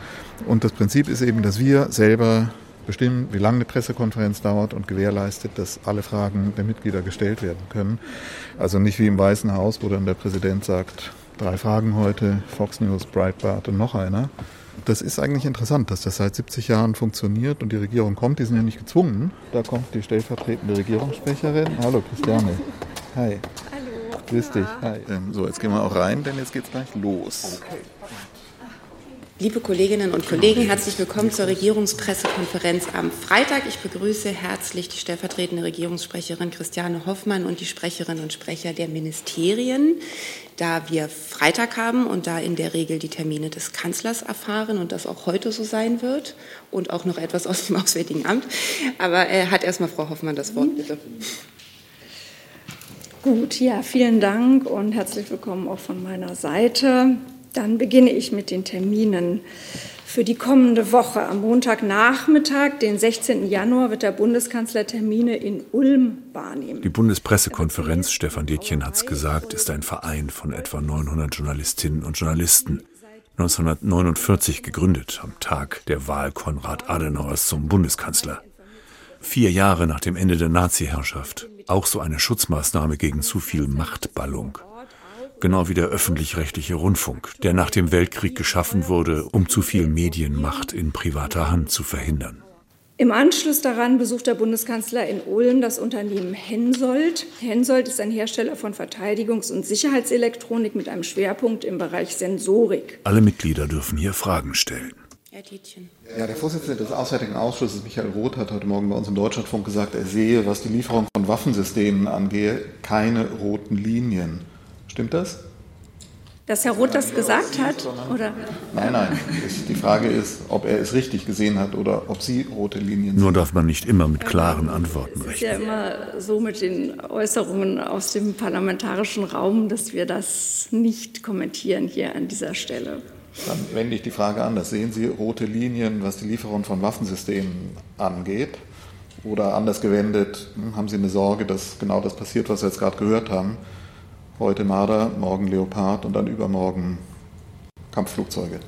Und das Prinzip ist eben, dass wir selber bestimmen, wie lange eine Pressekonferenz dauert und gewährleistet, dass alle Fragen der Mitglieder gestellt werden können. Also nicht wie im Weißen Haus, wo dann der Präsident sagt, drei Fragen heute, Fox News, Breitbart und noch einer. Das ist eigentlich interessant, dass das seit 70 Jahren funktioniert und die Regierung kommt. Die sind ja nicht gezwungen. Da kommt die stellvertretende Regierungssprecherin. Hallo Christiane. Hi. Grüß dich. Hi. Ähm, so, jetzt gehen wir auch rein, denn jetzt geht es gleich los. Okay. Liebe Kolleginnen und Kollegen, herzlich willkommen zur Regierungspressekonferenz am Freitag. Ich begrüße herzlich die stellvertretende Regierungssprecherin Christiane Hoffmann und die Sprecherinnen und Sprecher der Ministerien. Da wir Freitag haben und da in der Regel die Termine des Kanzlers erfahren und das auch heute so sein wird und auch noch etwas aus dem Auswärtigen Amt. Aber äh, hat erstmal Frau Hoffmann das Wort, bitte. Gut, ja, vielen Dank und herzlich willkommen auch von meiner Seite. Dann beginne ich mit den Terminen für die kommende Woche. Am Montagnachmittag, den 16. Januar, wird der Bundeskanzler Termine in Ulm wahrnehmen. Die Bundespressekonferenz, Stefan Detjen hat es gesagt, ist ein Verein von etwa 900 Journalistinnen und Journalisten. 1949 gegründet, am Tag der Wahl Konrad Adenauers zum Bundeskanzler. Vier Jahre nach dem Ende der Nazi-Herrschaft. Auch so eine Schutzmaßnahme gegen zu viel Machtballung genau wie der öffentlich-rechtliche Rundfunk, der nach dem Weltkrieg geschaffen wurde, um zu viel Medienmacht in privater Hand zu verhindern. Im Anschluss daran besucht der Bundeskanzler in Ulm das Unternehmen Hensoldt. Hensoldt ist ein Hersteller von Verteidigungs- und Sicherheitselektronik mit einem Schwerpunkt im Bereich Sensorik. Alle Mitglieder dürfen hier Fragen stellen. Herr Tietjen. Ja, der Vorsitzende des Auswärtigen Ausschusses, Michael Roth, hat heute Morgen bei uns im Deutschlandfunk gesagt, er sehe, was die Lieferung von Waffensystemen angehe, keine roten Linien. Stimmt das? Dass Herr Roth das gesagt hat? Oder? Nein, nein. Die Frage ist, ob er es richtig gesehen hat oder ob Sie rote Linien sehen. Nur darf man nicht immer mit klaren Antworten rechnen. Es ist ja immer so mit den Äußerungen aus dem parlamentarischen Raum, dass wir das nicht kommentieren hier an dieser Stelle. Dann wende ich die Frage anders. Sehen Sie rote Linien, was die Lieferung von Waffensystemen angeht? Oder anders gewendet, hm, haben Sie eine Sorge, dass genau das passiert, was wir jetzt gerade gehört haben? Heute Marder, morgen Leopard und dann übermorgen Kampfflugzeuge.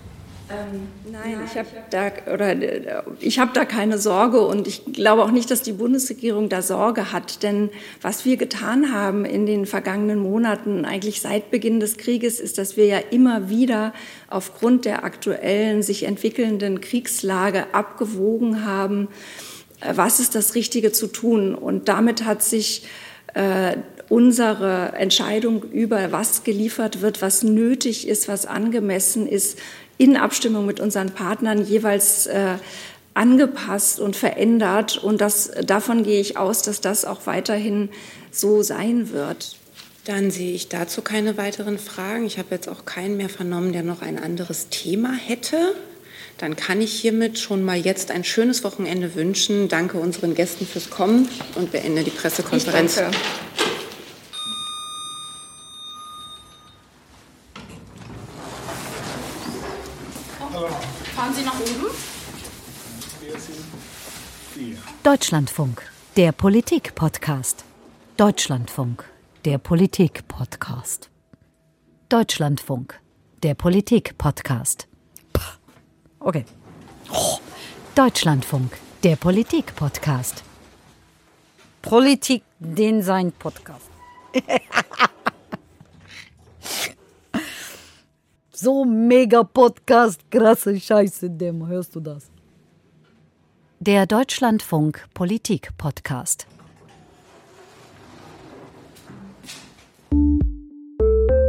Ähm, nein, ich habe da oder ich habe da keine Sorge und ich glaube auch nicht, dass die Bundesregierung da Sorge hat, denn was wir getan haben in den vergangenen Monaten, eigentlich seit Beginn des Krieges, ist, dass wir ja immer wieder aufgrund der aktuellen sich entwickelnden Kriegslage abgewogen haben, äh, was ist das Richtige zu tun. Und damit hat sich äh, unsere Entscheidung über was geliefert wird, was nötig ist, was angemessen ist, in Abstimmung mit unseren Partnern jeweils äh, angepasst und verändert. Und das, davon gehe ich aus, dass das auch weiterhin so sein wird. Dann sehe ich dazu keine weiteren Fragen. Ich habe jetzt auch keinen mehr vernommen, der noch ein anderes Thema hätte. Dann kann ich hiermit schon mal jetzt ein schönes Wochenende wünschen. Danke unseren Gästen fürs Kommen und beende die Pressekonferenz. Deutschlandfunk, der Politik-Podcast. Deutschlandfunk, der Politik-Podcast. Deutschlandfunk, der Politik-Podcast. Okay. Deutschlandfunk, der Politik-Podcast. Politik, den sein Podcast. so mega Podcast, krasse Scheiße, dem hörst du das? Der Deutschlandfunk Politik Podcast.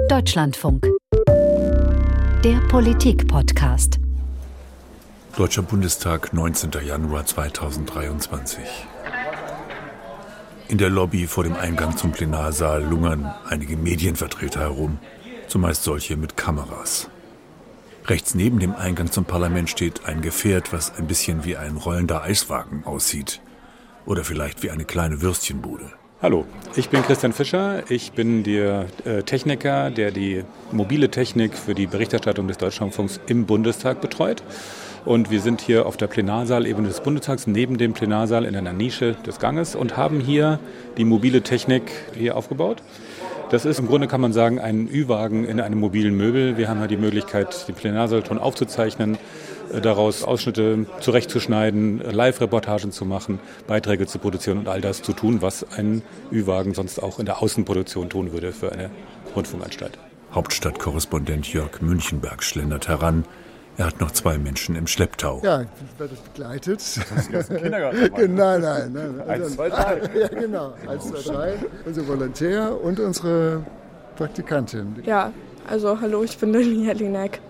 Deutschlandfunk. Der Politik Podcast. Deutscher Bundestag, 19. Januar 2023. In der Lobby vor dem Eingang zum Plenarsaal lungern einige Medienvertreter herum, zumeist solche mit Kameras. Rechts neben dem Eingang zum Parlament steht ein Gefährt, was ein bisschen wie ein rollender Eiswagen aussieht. Oder vielleicht wie eine kleine Würstchenbude. Hallo, ich bin Christian Fischer. Ich bin der äh, Techniker, der die mobile Technik für die Berichterstattung des Deutschlandfunks im Bundestag betreut. Und wir sind hier auf der Plenarsaalebene des Bundestags, neben dem Plenarsaal in einer Nische des Ganges und haben hier die mobile Technik hier aufgebaut. Das ist im Grunde, kann man sagen, ein Ü-Wagen in einem mobilen Möbel. Wir haben ja die Möglichkeit, den Plenarsaal aufzuzeichnen, äh, daraus Ausschnitte zurechtzuschneiden, Live-Reportagen zu machen, Beiträge zu produzieren und all das zu tun, was ein Ü-Wagen sonst auch in der Außenproduktion tun würde für eine Rundfunkanstalt. Hauptstadtkorrespondent Jörg Münchenberg schlendert heran. Er hat noch zwei Menschen im Schlepptau. Ja, ich werde begleitet. Das ist ein Kindergarten. nein, nein, nein. Also, Eins, zwei, drei. Ja, genau. Eins, zwei, drei. Unser Volontär und unsere Praktikantin. Ja, also hallo, ich bin Lilly Jelinek.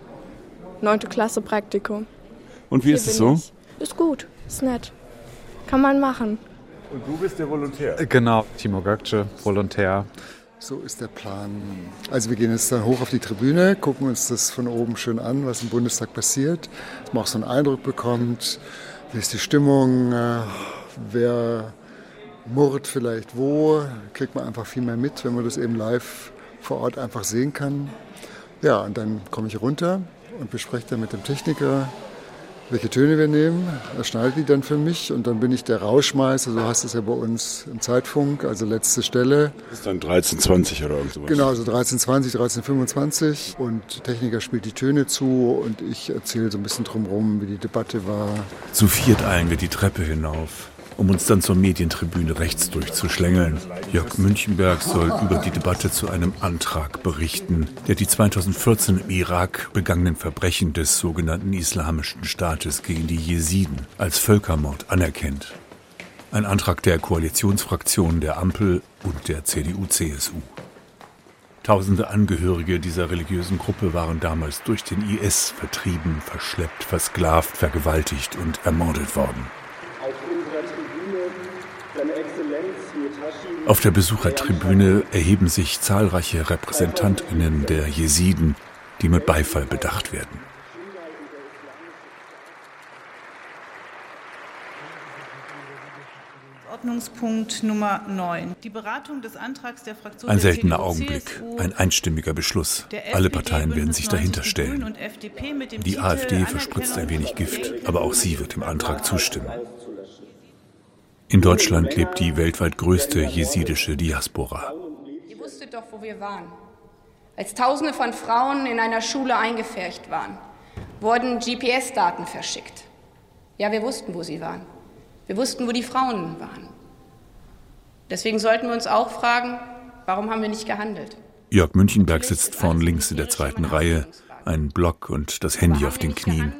Neunte Klasse Praktikum. Und wie Hier ist es so? Ich. Ist gut, ist nett. Kann man machen. Und du bist der Volontär? Genau, Timo Gökce, Volontär. So ist der Plan. Also wir gehen jetzt dann hoch auf die Tribüne, gucken uns das von oben schön an, was im Bundestag passiert, dass man auch so einen Eindruck bekommt, wie ist die Stimmung, äh, wer murrt vielleicht wo, kriegt man einfach viel mehr mit, wenn man das eben live vor Ort einfach sehen kann. Ja, und dann komme ich runter und bespreche dann mit dem Techniker, welche Töne wir nehmen. Er schneidet die dann für mich und dann bin ich der Rauschmeißer, so heißt es ja bei uns im Zeitfunk, also letzte Stelle. Das ist dann 1320 oder irgend sowas. Genau, so 1320, 1325 und der Techniker spielt die Töne zu und ich erzähle so ein bisschen drumherum, wie die Debatte war. Zu viert eilen wir die Treppe hinauf, um uns dann zur Medientribüne rechts durchzuschlängeln. Jörg Münchenberg soll über die Debatte zu einem Antrag berichten, der die 2014 im Irak begangenen Verbrechen des sogenannten Islamischen Staates gegen die Jesiden als Völkermord anerkennt. Ein Antrag der Koalitionsfraktionen der Ampel und der CDU-CSU. Tausende Angehörige dieser religiösen Gruppe waren damals durch den IS vertrieben, verschleppt, versklavt, vergewaltigt und ermordet worden. Auf der Besuchertribüne erheben sich zahlreiche Repräsentantinnen der Jesiden, die mit Beifall bedacht werden. Ordnungspunkt Nummer 9. Die Beratung des Antrags der Fraktion Ein seltener CDU, Augenblick, CSU, ein einstimmiger Beschluss. Alle Parteien werden sich dahinter Bündnis 90 Die Grünen stellen. Die AfD verspritzt ein wenig Gift, aber auch sie wird dem Antrag zustimmen. In Deutschland lebt die weltweit größte jesidische Diaspora. Ihr wusstet doch, wo wir waren. Als Tausende von Frauen in einer Schule eingepfercht waren, wurden GPS-Daten verschickt. Ja, wir wussten, wo sie waren. Wir wussten, wo die Frauen waren. Deswegen sollten wir uns auch fragen, warum haben wir nicht gehandelt? Jörg Münchenberg sitzt vorn links in der zweiten Reihe, ein Block und das Handy auf den Knien.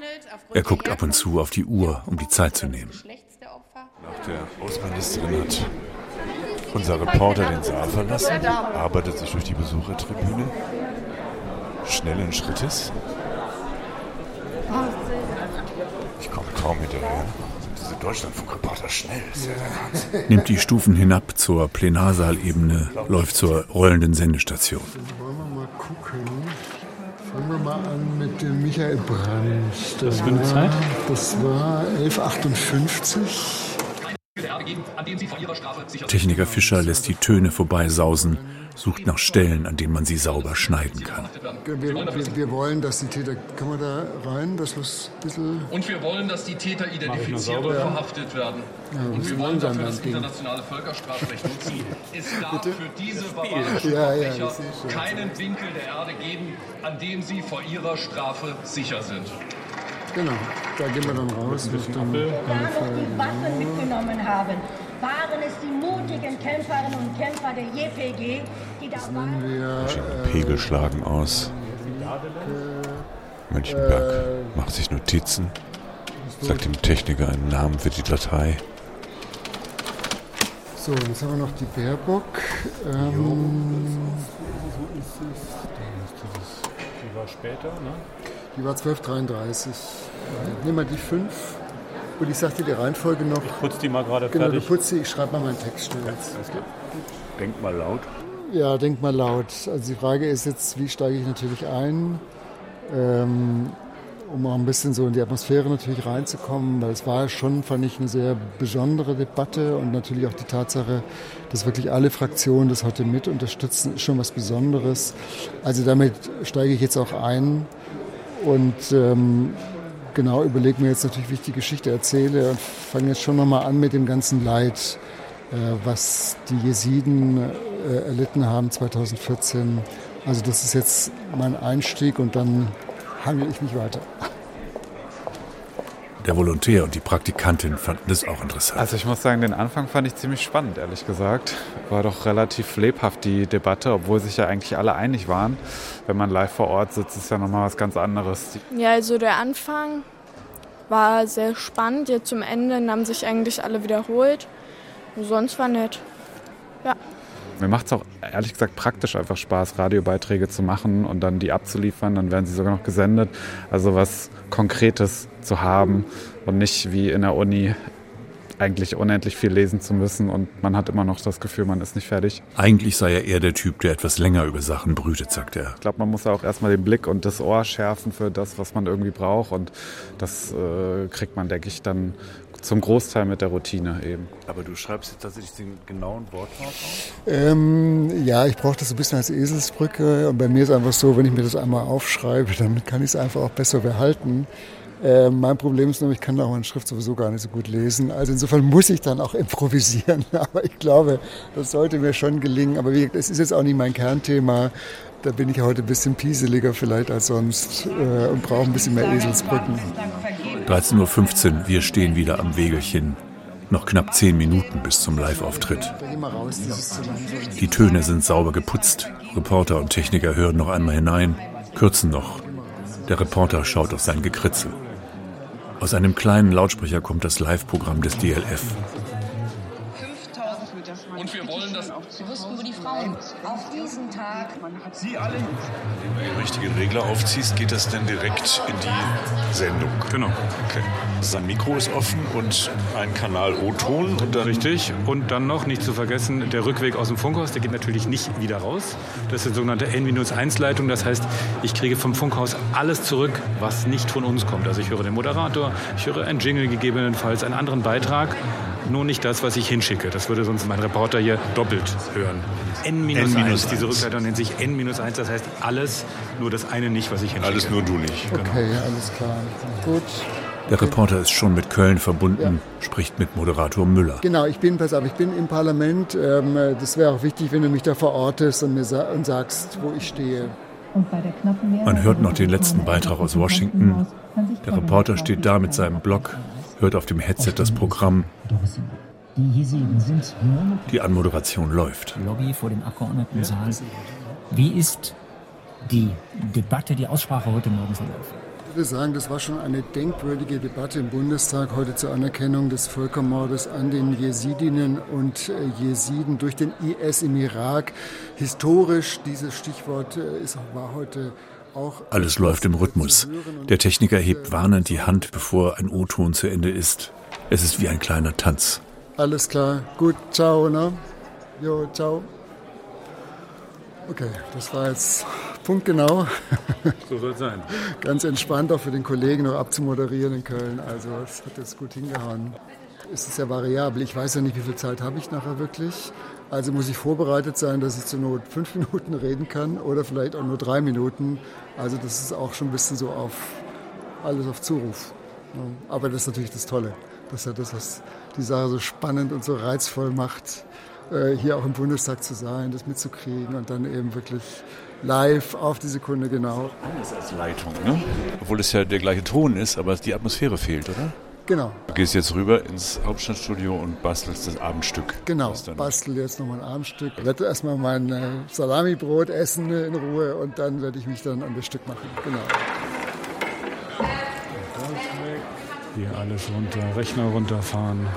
Er guckt ab und zu auf die Uhr, um die Zeit zu nehmen. Der Außenministerin hat unser Reporter den Saal verlassen, arbeitet sich durch die Besuchertribüne, schnellen Schrittes. Ich komme kaum hinterher. Diese Deutschlandfunkreporter schnell, ist ja der Wahnsinn. Nimmt die Stufen hinab zur Plenarsaalebene, läuft zur rollenden Sendestation. Wollen wir mal gucken. Fangen wir mal an mit dem Michael Brandt. Das für eine Zeit? Das war 1158. Techniker Fischer lässt die Töne vorbeisausen, sucht nach Stellen, an denen man sie sauber schneiden kann. Wir, wir, wir wollen, dass die Täter. Kann man da rein, wir es ein bisschen. Und wir wollen, dass die Täter identifiziert und verhaftet werden. Ja, und muss wir wollen dafür das das internationale Völkerstrafrecht nutzen. Es darf für diese Ja, ja, barbarischen das ich schon. keinen Winkel der Erde geben, an dem sie vor ihrer Strafe sicher sind. Genau, da gehen wir dann raus. Mit dem die Waffen mitgenommen haben, waren es die mutigen Kämpferinnen und Kämpfer der JPG, die da waren. wir, äh, Pegel schlagen aus. Münchenberg macht sich Notizen, sagt dem Techniker einen Namen für die Datei. So, jetzt haben wir noch die Baerbock. Ähm, Die war später, ne? Die war 1233. Nehmen wir die fünf. Und ich sagte die Reihenfolge noch. Ich putze die mal gerade Genau, fertig. du putzt die, ich schreibe mal meinen Text schnell. Denk mal laut. Ja, denk mal laut. Also die Frage ist jetzt, wie steige ich natürlich ein, ähm, um auch ein bisschen so in die Atmosphäre natürlich reinzukommen, weil es war schon, fand ich, eine sehr besondere Debatte und natürlich auch die Tatsache, dass wirklich alle Fraktionen das heute mit unterstützen, ist schon was Besonderes. Also damit steige ich jetzt auch ein und ähm, genau überlege mir jetzt natürlich, wie ich die Geschichte erzähle und fange jetzt schon nochmal an mit dem ganzen Leid, äh, was die Jesiden äh, erlitten haben 2014. Also das ist jetzt mein Einstieg und dann hangel ich mich weiter. Der Volontär und die Praktikantin fanden das auch interessant. Also ich muss sagen, den Anfang fand ich ziemlich spannend, ehrlich gesagt. War doch relativ lebhaft die Debatte, obwohl sich ja eigentlich alle einig waren. Wenn man live vor Ort sitzt, ist ja nochmal was ganz anderes. Ja, also der Anfang war sehr spannend. Jetzt zum Ende haben sich eigentlich alle wiederholt. Sonst war nett. Ja. Mir macht es auch ehrlich gesagt praktisch einfach Spaß, Radiobeiträge zu machen und dann die abzuliefern. Dann werden sie sogar noch gesendet. Also was Konkretes zu haben und nicht wie in der Uni eigentlich unendlich viel lesen zu müssen und man hat immer noch das Gefühl, man ist nicht fertig. Eigentlich sei er eher der Typ, der etwas länger über Sachen brütet, sagt er. Ich glaube, man muss auch erstmal den Blick und das Ohr schärfen für das, was man irgendwie braucht und das äh, kriegt man, denke ich, dann zum Großteil mit der Routine eben. Aber du schreibst jetzt tatsächlich den genauen Wortlaut auf? Ähm, ja, ich brauche das so ein bisschen als Eselsbrücke. Und bei mir ist einfach so, wenn ich mir das einmal aufschreibe, dann kann ich es einfach auch besser behalten. Äh, mein Problem ist nur, ich kann auch meine Schrift sowieso gar nicht so gut lesen. Also insofern muss ich dann auch improvisieren. Aber ich glaube, das sollte mir schon gelingen. Aber wie, das ist jetzt auch nicht mein Kernthema. Da bin ich heute ein bisschen pieseliger vielleicht als sonst äh, und brauche ein bisschen mehr Eselsbrücken. 13.15 Uhr, wir stehen wieder am Wegelchen. Noch knapp zehn Minuten bis zum Live-Auftritt. Die Töne sind sauber geputzt. Reporter und Techniker hören noch einmal hinein, kürzen noch. Der Reporter schaut auf sein Gekritzel. Aus einem kleinen Lautsprecher kommt das Live-Programm des DLF. Auf diesen Tag. Sie alle. Wenn du den richtigen Regler aufziehst, geht das dann direkt in die Sendung. Genau. Okay. Sein Mikro ist offen und ein Kanal O-Ton. Richtig. Und dann noch, nicht zu vergessen, der Rückweg aus dem Funkhaus, der geht natürlich nicht wieder raus. Das ist die sogenannte N-1-Leitung. Das heißt, ich kriege vom Funkhaus alles zurück, was nicht von uns kommt. Also ich höre den Moderator, ich höre einen Jingle gegebenenfalls, einen anderen Beitrag nur nicht das, was ich hinschicke. Das würde sonst mein Reporter hier doppelt hören. N-1, diese Rückleitung nennt sich N-1, das heißt alles, nur das eine nicht, was ich hinschicke. Alles nur du nicht. Genau. Okay, alles klar. Gut. Der Reporter ist schon mit Köln verbunden, ja. spricht mit Moderator Müller. Genau, ich bin, pass auf, ich bin im Parlament. Ähm, das wäre auch wichtig, wenn du mich da verortest und mir und sagst, wo ich stehe. Man hört noch den letzten Beitrag aus Washington. Der Reporter steht da mit seinem Blog hört auf dem Headset das Programm. Die Anmoderation läuft. Lobby vor dem Abgeordnetensaal. Wie ist die Debatte, die Aussprache heute Morgen verlaufen? Ich würde sagen, das war schon eine denkwürdige Debatte im Bundestag heute zur Anerkennung des Völkermordes an den Jesidinnen und äh, Jesiden durch den IS im Irak. Historisch, dieses Stichwort äh, ist, war heute alles läuft im Rhythmus. Der Techniker hebt warnend die Hand, bevor ein O-Ton zu Ende ist. Es ist wie ein kleiner Tanz. Alles klar. Gut, ciao, ne? Jo, ciao. Okay, das war jetzt punktgenau. So soll es sein. Ganz entspannt auch für den Kollegen noch abzumoderieren in Köln. Also, es hat jetzt gut hingehauen. Es ist ja variabel. Ich weiß ja nicht, wie viel Zeit habe ich nachher wirklich. Also muss ich vorbereitet sein, dass ich zur Not fünf Minuten reden kann oder vielleicht auch nur drei Minuten. Also das ist auch schon ein bisschen so auf alles auf Zuruf. Aber das ist natürlich das Tolle. Das ist ja das, was die Sache so spannend und so reizvoll macht, äh, hier auch im Bundestag zu sein, das mitzukriegen und dann eben wirklich live auf die Sekunde genau. Anders als Leitung, ne? Obwohl es ja der gleiche Ton ist, aber die Atmosphäre fehlt, oder? Genau. Du gehst jetzt rüber ins Hauptstadtstudio und bastelst das Abendstück. Genau, bastel jetzt nochmal ein Abendstück. Ich werde erstmal mein äh, Salamibrot essen in Ruhe und dann werde ich mich dann an das Stück machen. Genau. Hier alles runter, Rechner runterfahren.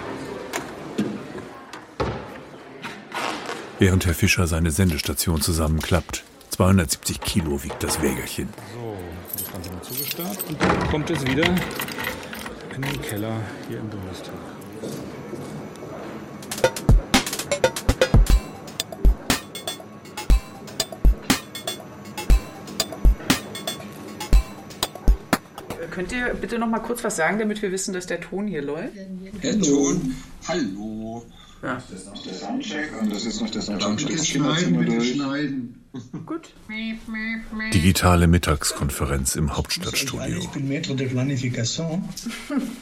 Während Herr Fischer seine Sendestation zusammenklappt, 270 Kilo wiegt das Wägerchen. So, das Ganze mal zugestarrt und dann kommt es wieder in den Keller hier im Bundestag. Könnt ihr bitte noch mal kurz was sagen, damit wir wissen, dass der Ton hier läuft? Der Ton, hallo. Ja. Das ist noch der Soundcheck und das ist noch der Soundcheck. Bitte schneiden, bitte schneiden. Gut. Digitale Mittagkonferenz im Hauptstadtstudio. Ich bin Maître de Planification.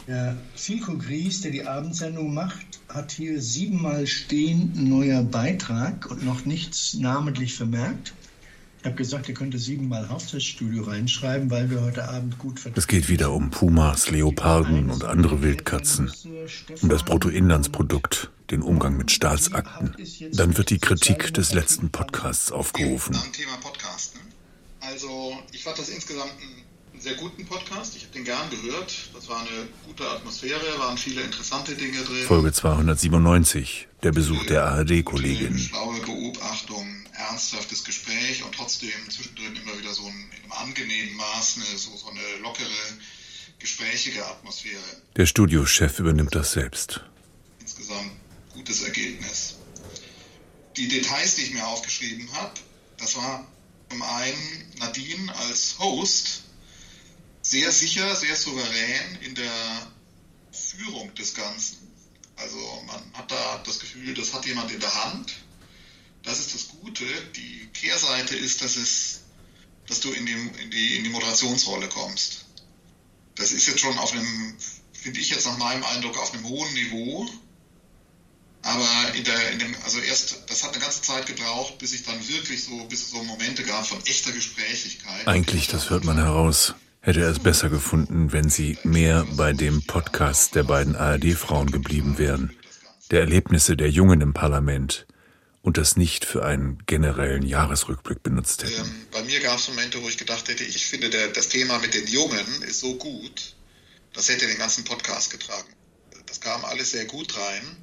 Der Silko Gries, der die Abendsendung macht, hat hier siebenmal stehen neuer Beitrag und noch nichts namentlich vermerkt. Ich habe gesagt, er könnte siebenmal Hauptstadtstudio reinschreiben, weil wir heute Abend gut vertreten. Es geht wieder um Pumas, Leoparden und andere Wildkatzen, um das Bruttoinlandsprodukt, den Umgang mit Staatsakten. Dann wird die Kritik des letzten Podcasts aufgerufen. Thema Podcast. Ne? Also ich fand das insgesamt einen sehr guten Podcast. Ich habe den gern gehört. Das war eine gute Atmosphäre, waren viele interessante Dinge drin. Folge 297, der Besuch der ARD-Kollegin. Schlaue Beobachtung ernsthaftes Gespräch und trotzdem zwischendrin immer wieder so ein, in einem angenehmen Maß eine, so, so eine lockere, gesprächige Atmosphäre. Der Studiochef übernimmt das selbst. Insgesamt gutes Ergebnis. Die Details, die ich mir aufgeschrieben habe, das war zum einen Nadine als Host sehr sicher, sehr souverän in der Führung des Ganzen. Also man hat da das Gefühl, das hat jemand in der Hand das ist das Gute. Die Kehrseite ist, dass, es, dass du in die, in, die, in die Moderationsrolle kommst. Das ist jetzt schon auf einem, finde ich jetzt nach meinem Eindruck, auf einem hohen Niveau. Aber in der, in dem, also erst, das hat eine ganze Zeit gebraucht, bis ich dann wirklich so, bis es so Momente gab von echter Gesprächigkeit. Eigentlich, das hört man heraus, hätte er es besser gefunden, wenn sie mehr bei dem Podcast der beiden ARD-Frauen geblieben wären. Der Erlebnisse der Jungen im Parlament, und das nicht für einen generellen Jahresrückblick benutzt hätten. Ähm, bei mir gab es Momente, wo ich gedacht hätte, ich finde, der, das Thema mit den Jungen ist so gut, das hätte den ganzen Podcast getragen. Das kam alles sehr gut rein.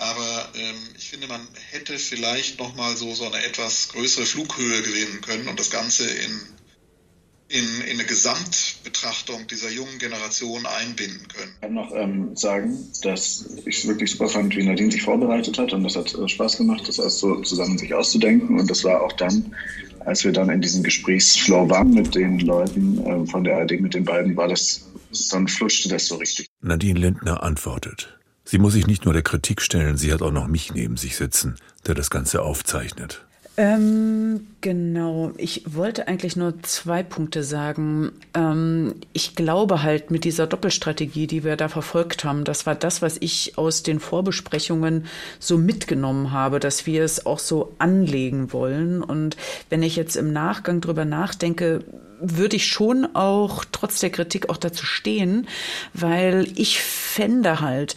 Aber ähm, ich finde, man hätte vielleicht nochmal so, so eine etwas größere Flughöhe gewinnen können und das Ganze in in, in eine Gesamtbetrachtung dieser jungen Generation einbinden können. Ich kann noch ähm, sagen, dass ich es wirklich super fand, wie Nadine sich vorbereitet hat und das hat äh, Spaß gemacht, das alles so zusammen sich auszudenken und das war auch dann, als wir dann in diesem Gesprächsflow waren mit den Leuten äh, von der ARD, mit den beiden, war das, dann flutschte das so richtig. Nadine Lindner antwortet. Sie muss sich nicht nur der Kritik stellen, sie hat auch noch mich neben sich sitzen, der das Ganze aufzeichnet. Ähm, genau. Ich wollte eigentlich nur zwei Punkte sagen. Ähm, ich glaube halt mit dieser Doppelstrategie, die wir da verfolgt haben, das war das, was ich aus den Vorbesprechungen so mitgenommen habe, dass wir es auch so anlegen wollen. Und wenn ich jetzt im Nachgang drüber nachdenke, würde ich schon auch trotz der Kritik auch dazu stehen, weil ich fände halt,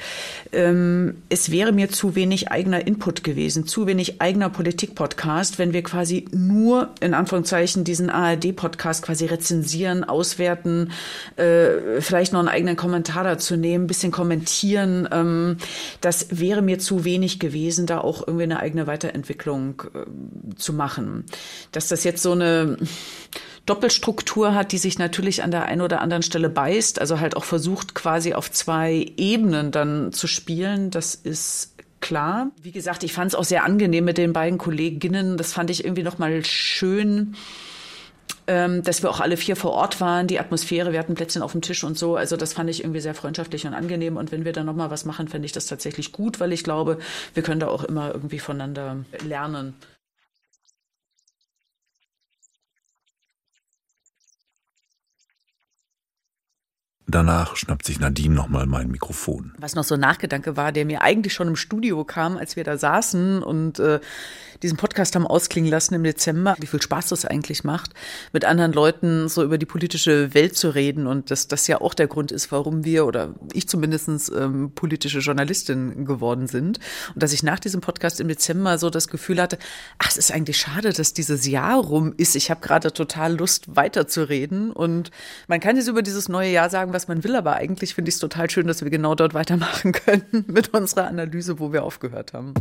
ähm, es wäre mir zu wenig eigener Input gewesen, zu wenig eigener Politik-Podcast, wenn wir quasi nur in Anführungszeichen diesen ARD-Podcast quasi rezensieren, auswerten, äh, vielleicht noch einen eigenen Kommentar dazu nehmen, ein bisschen kommentieren. Ähm, das wäre mir zu wenig gewesen, da auch irgendwie eine eigene Weiterentwicklung äh, zu machen. Dass das jetzt so eine Doppelstruktur hat, die sich natürlich an der einen oder anderen Stelle beißt, also halt auch versucht quasi auf zwei Ebenen dann zu spielen. Das ist klar. Wie gesagt, ich fand es auch sehr angenehm mit den beiden Kolleginnen. Das fand ich irgendwie nochmal schön. Ähm, dass wir auch alle vier vor Ort waren, die Atmosphäre, wir hatten Plätzchen auf dem Tisch und so. Also das fand ich irgendwie sehr freundschaftlich und angenehm. Und wenn wir dann nochmal was machen, fände ich das tatsächlich gut, weil ich glaube, wir können da auch immer irgendwie voneinander lernen. Danach schnappt sich Nadine nochmal mein Mikrofon. Was noch so ein Nachgedanke war, der mir eigentlich schon im Studio kam, als wir da saßen und äh, diesen Podcast haben ausklingen lassen im Dezember, wie viel Spaß das eigentlich macht, mit anderen Leuten so über die politische Welt zu reden und dass das ja auch der Grund ist, warum wir oder ich zumindest ähm, politische Journalistin geworden sind. Und dass ich nach diesem Podcast im Dezember so das Gefühl hatte, ach, es ist eigentlich schade, dass dieses Jahr rum ist. Ich habe gerade total Lust, weiterzureden. Und man kann jetzt über dieses neue Jahr sagen, was man will, aber eigentlich finde ich es total schön, dass wir genau dort weitermachen können mit unserer Analyse, wo wir aufgehört haben.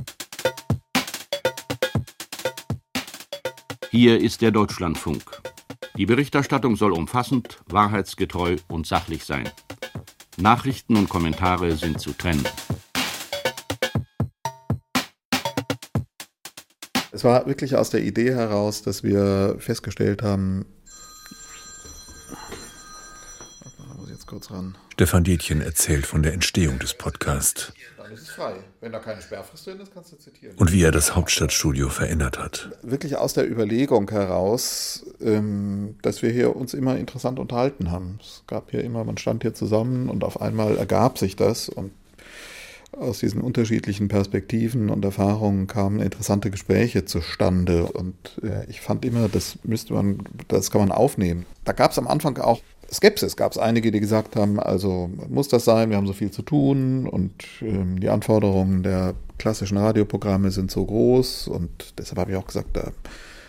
Hier ist der Deutschlandfunk. Die Berichterstattung soll umfassend, wahrheitsgetreu und sachlich sein. Nachrichten und Kommentare sind zu trennen. Es war wirklich aus der Idee heraus, dass wir festgestellt haben, kurz ran. Stefan Dietjen erzählt von der Entstehung des Podcasts. Dann ist es frei. Wenn da keine Sperrfrist drin ist, kannst du zitieren. Und wie er das Hauptstadtstudio verändert hat. Wirklich aus der Überlegung heraus, ähm, dass wir hier uns immer interessant unterhalten haben. Es gab hier immer, man stand hier zusammen und auf einmal ergab sich das und aus diesen unterschiedlichen Perspektiven und Erfahrungen kamen interessante Gespräche zustande. Und äh, ich fand immer, das müsste man, das kann man aufnehmen. Da gab es am Anfang auch Skepsis. Gab es einige, die gesagt haben, also muss das sein, wir haben so viel zu tun und ähm, die Anforderungen der klassischen Radioprogramme sind so groß und deshalb habe ich auch gesagt, da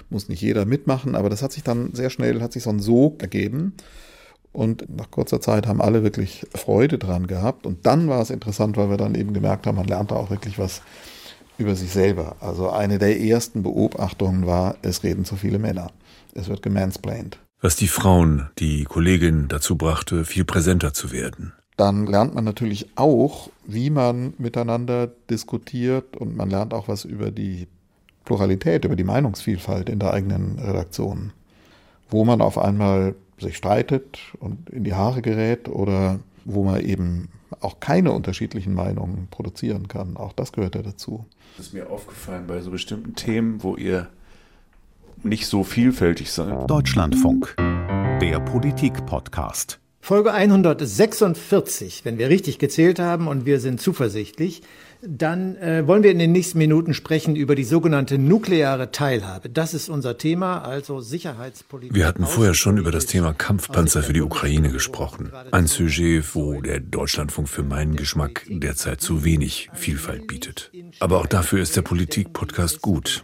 muss nicht jeder mitmachen, aber das hat sich dann sehr schnell, hat sich so ein Sog ergeben. Und nach kurzer Zeit haben alle wirklich Freude dran gehabt. Und dann war es interessant, weil wir dann eben gemerkt haben, man lernt da auch wirklich was über sich selber. Also eine der ersten Beobachtungen war, es reden zu viele Männer. Es wird gemansplained. Was die Frauen, die Kollegin dazu brachte, viel präsenter zu werden. Dann lernt man natürlich auch, wie man miteinander diskutiert und man lernt auch was über die Pluralität, über die Meinungsvielfalt in der eigenen Redaktion. Wo man auf einmal sich streitet und in die Haare gerät oder wo man eben auch keine unterschiedlichen Meinungen produzieren kann. Auch das gehört ja dazu. Das ist mir aufgefallen bei so bestimmten Themen, wo ihr nicht so vielfältig seid. Deutschlandfunk, der Politik-Podcast. Folge 146, wenn wir richtig gezählt haben und wir sind zuversichtlich, dann äh, wollen wir in den nächsten Minuten sprechen über die sogenannte nukleare Teilhabe. Das ist unser Thema, also Sicherheitspolitik. Wir hatten vorher schon über das Thema Kampfpanzer für die Ukraine gesprochen. Ein Sujet, wo der Deutschlandfunk für meinen Geschmack derzeit zu wenig Vielfalt bietet. Aber auch dafür ist der Politik-Podcast gut.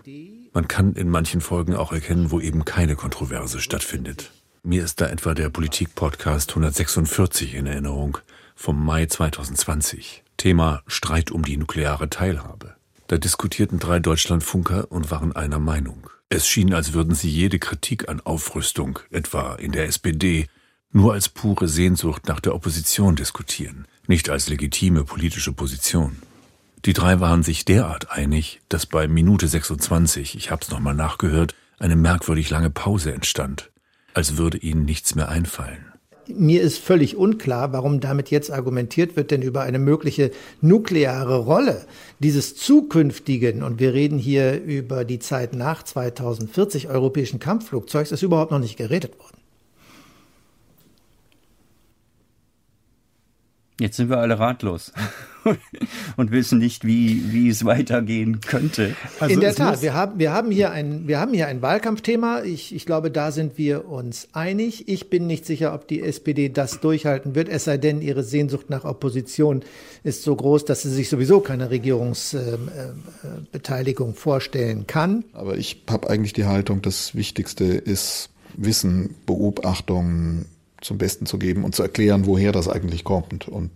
Man kann in manchen Folgen auch erkennen, wo eben keine Kontroverse stattfindet. Mir ist da etwa der Politik-Podcast 146 in Erinnerung vom Mai 2020. Thema Streit um die nukleare Teilhabe. Da diskutierten drei Deutschlandfunker und waren einer Meinung. Es schien, als würden sie jede Kritik an Aufrüstung, etwa in der SPD, nur als pure Sehnsucht nach der Opposition diskutieren, nicht als legitime politische Position. Die drei waren sich derart einig, dass bei Minute 26, ich hab's nochmal nachgehört, eine merkwürdig lange Pause entstand, als würde ihnen nichts mehr einfallen. Mir ist völlig unklar, warum damit jetzt argumentiert wird, denn über eine mögliche nukleare Rolle dieses zukünftigen, und wir reden hier über die Zeit nach 2040 europäischen Kampfflugzeugs, ist überhaupt noch nicht geredet worden. Jetzt sind wir alle ratlos und wissen nicht, wie, wie es weitergehen könnte. Also In der Tat, wir haben, wir, haben hier ein, wir haben hier ein Wahlkampfthema. Ich, ich glaube, da sind wir uns einig. Ich bin nicht sicher, ob die SPD das durchhalten wird, es sei denn, ihre Sehnsucht nach Opposition ist so groß, dass sie sich sowieso keine Regierungsbeteiligung vorstellen kann. Aber ich habe eigentlich die Haltung, das Wichtigste ist Wissen, Beobachtungen, zum Besten zu geben und zu erklären, woher das eigentlich kommt. Und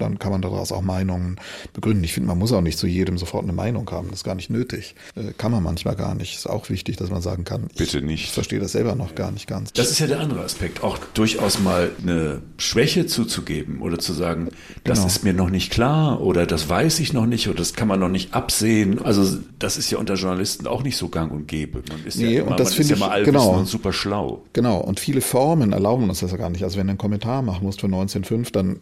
dann kann man daraus auch Meinungen begründen. Ich finde, man muss auch nicht zu jedem sofort eine Meinung haben. Das ist gar nicht nötig. Äh, kann man manchmal gar nicht. Ist auch wichtig, dass man sagen kann, bitte nicht. Ich verstehe das selber noch gar nicht ganz. Das ist ja der andere Aspekt. Auch durchaus mal eine Schwäche zuzugeben oder zu sagen, das genau. ist mir noch nicht klar oder das weiß ich noch nicht oder das kann man noch nicht absehen. Also das ist ja unter Journalisten auch nicht so gang und gäbe. Man ist nee, ja immer, und das man ist ja ich, mal genau, und super schlau. Genau. Und viele Formen erlauben uns das ja gar nicht. Also wenn du einen Kommentar machen musst für 19.5, dann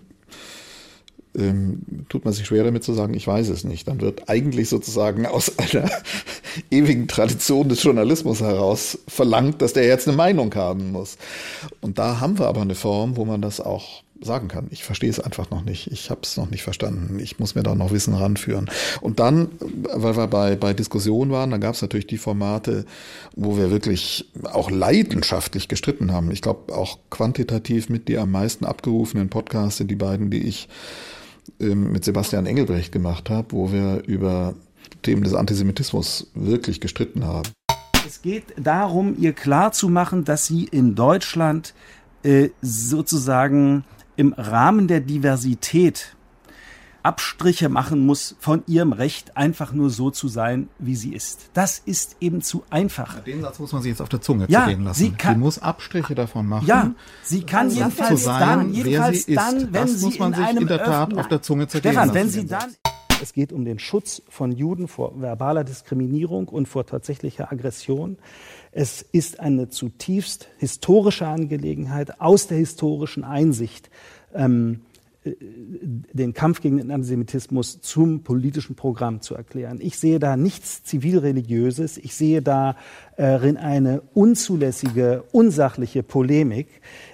ähm, tut man sich schwer damit zu sagen, ich weiß es nicht. Dann wird eigentlich sozusagen aus einer ewigen Tradition des Journalismus heraus verlangt, dass der jetzt eine Meinung haben muss. Und da haben wir aber eine Form, wo man das auch sagen kann. Ich verstehe es einfach noch nicht. Ich habe es noch nicht verstanden. Ich muss mir da noch Wissen ranführen. Und dann, weil wir bei, bei Diskussionen waren, dann gab es natürlich die Formate, wo wir wirklich auch leidenschaftlich gestritten haben. Ich glaube, auch quantitativ mit die am meisten abgerufenen Podcasts sind die beiden, die ich mit Sebastian Engelbrecht gemacht habe, wo wir über Themen des Antisemitismus wirklich gestritten haben. Es geht darum, ihr klarzumachen, dass sie in Deutschland äh, sozusagen im Rahmen der Diversität Abstriche machen muss von ihrem Recht, einfach nur so zu sein, wie sie ist. Das ist eben zu einfach. Den Satz muss man sich jetzt auf der Zunge ja, zergehen lassen. Sie, kann, sie muss Abstriche davon machen. Ja, sie kann jedenfalls sein, dann, jedenfalls dann, wenn das sie muss man in sich einem in der Tat Öffner, auf der Zunge zergehen Stefan, lassen. wenn sie dann es geht um den Schutz von Juden vor verbaler Diskriminierung und vor tatsächlicher Aggression. Es ist eine zutiefst historische Angelegenheit aus der historischen Einsicht ähm, äh, den Kampf gegen den Antisemitismus zum politischen Programm zu erklären. Ich sehe da nichts zivilreligiöses. Ich sehe darin eine unzulässige, unsachliche Polemik,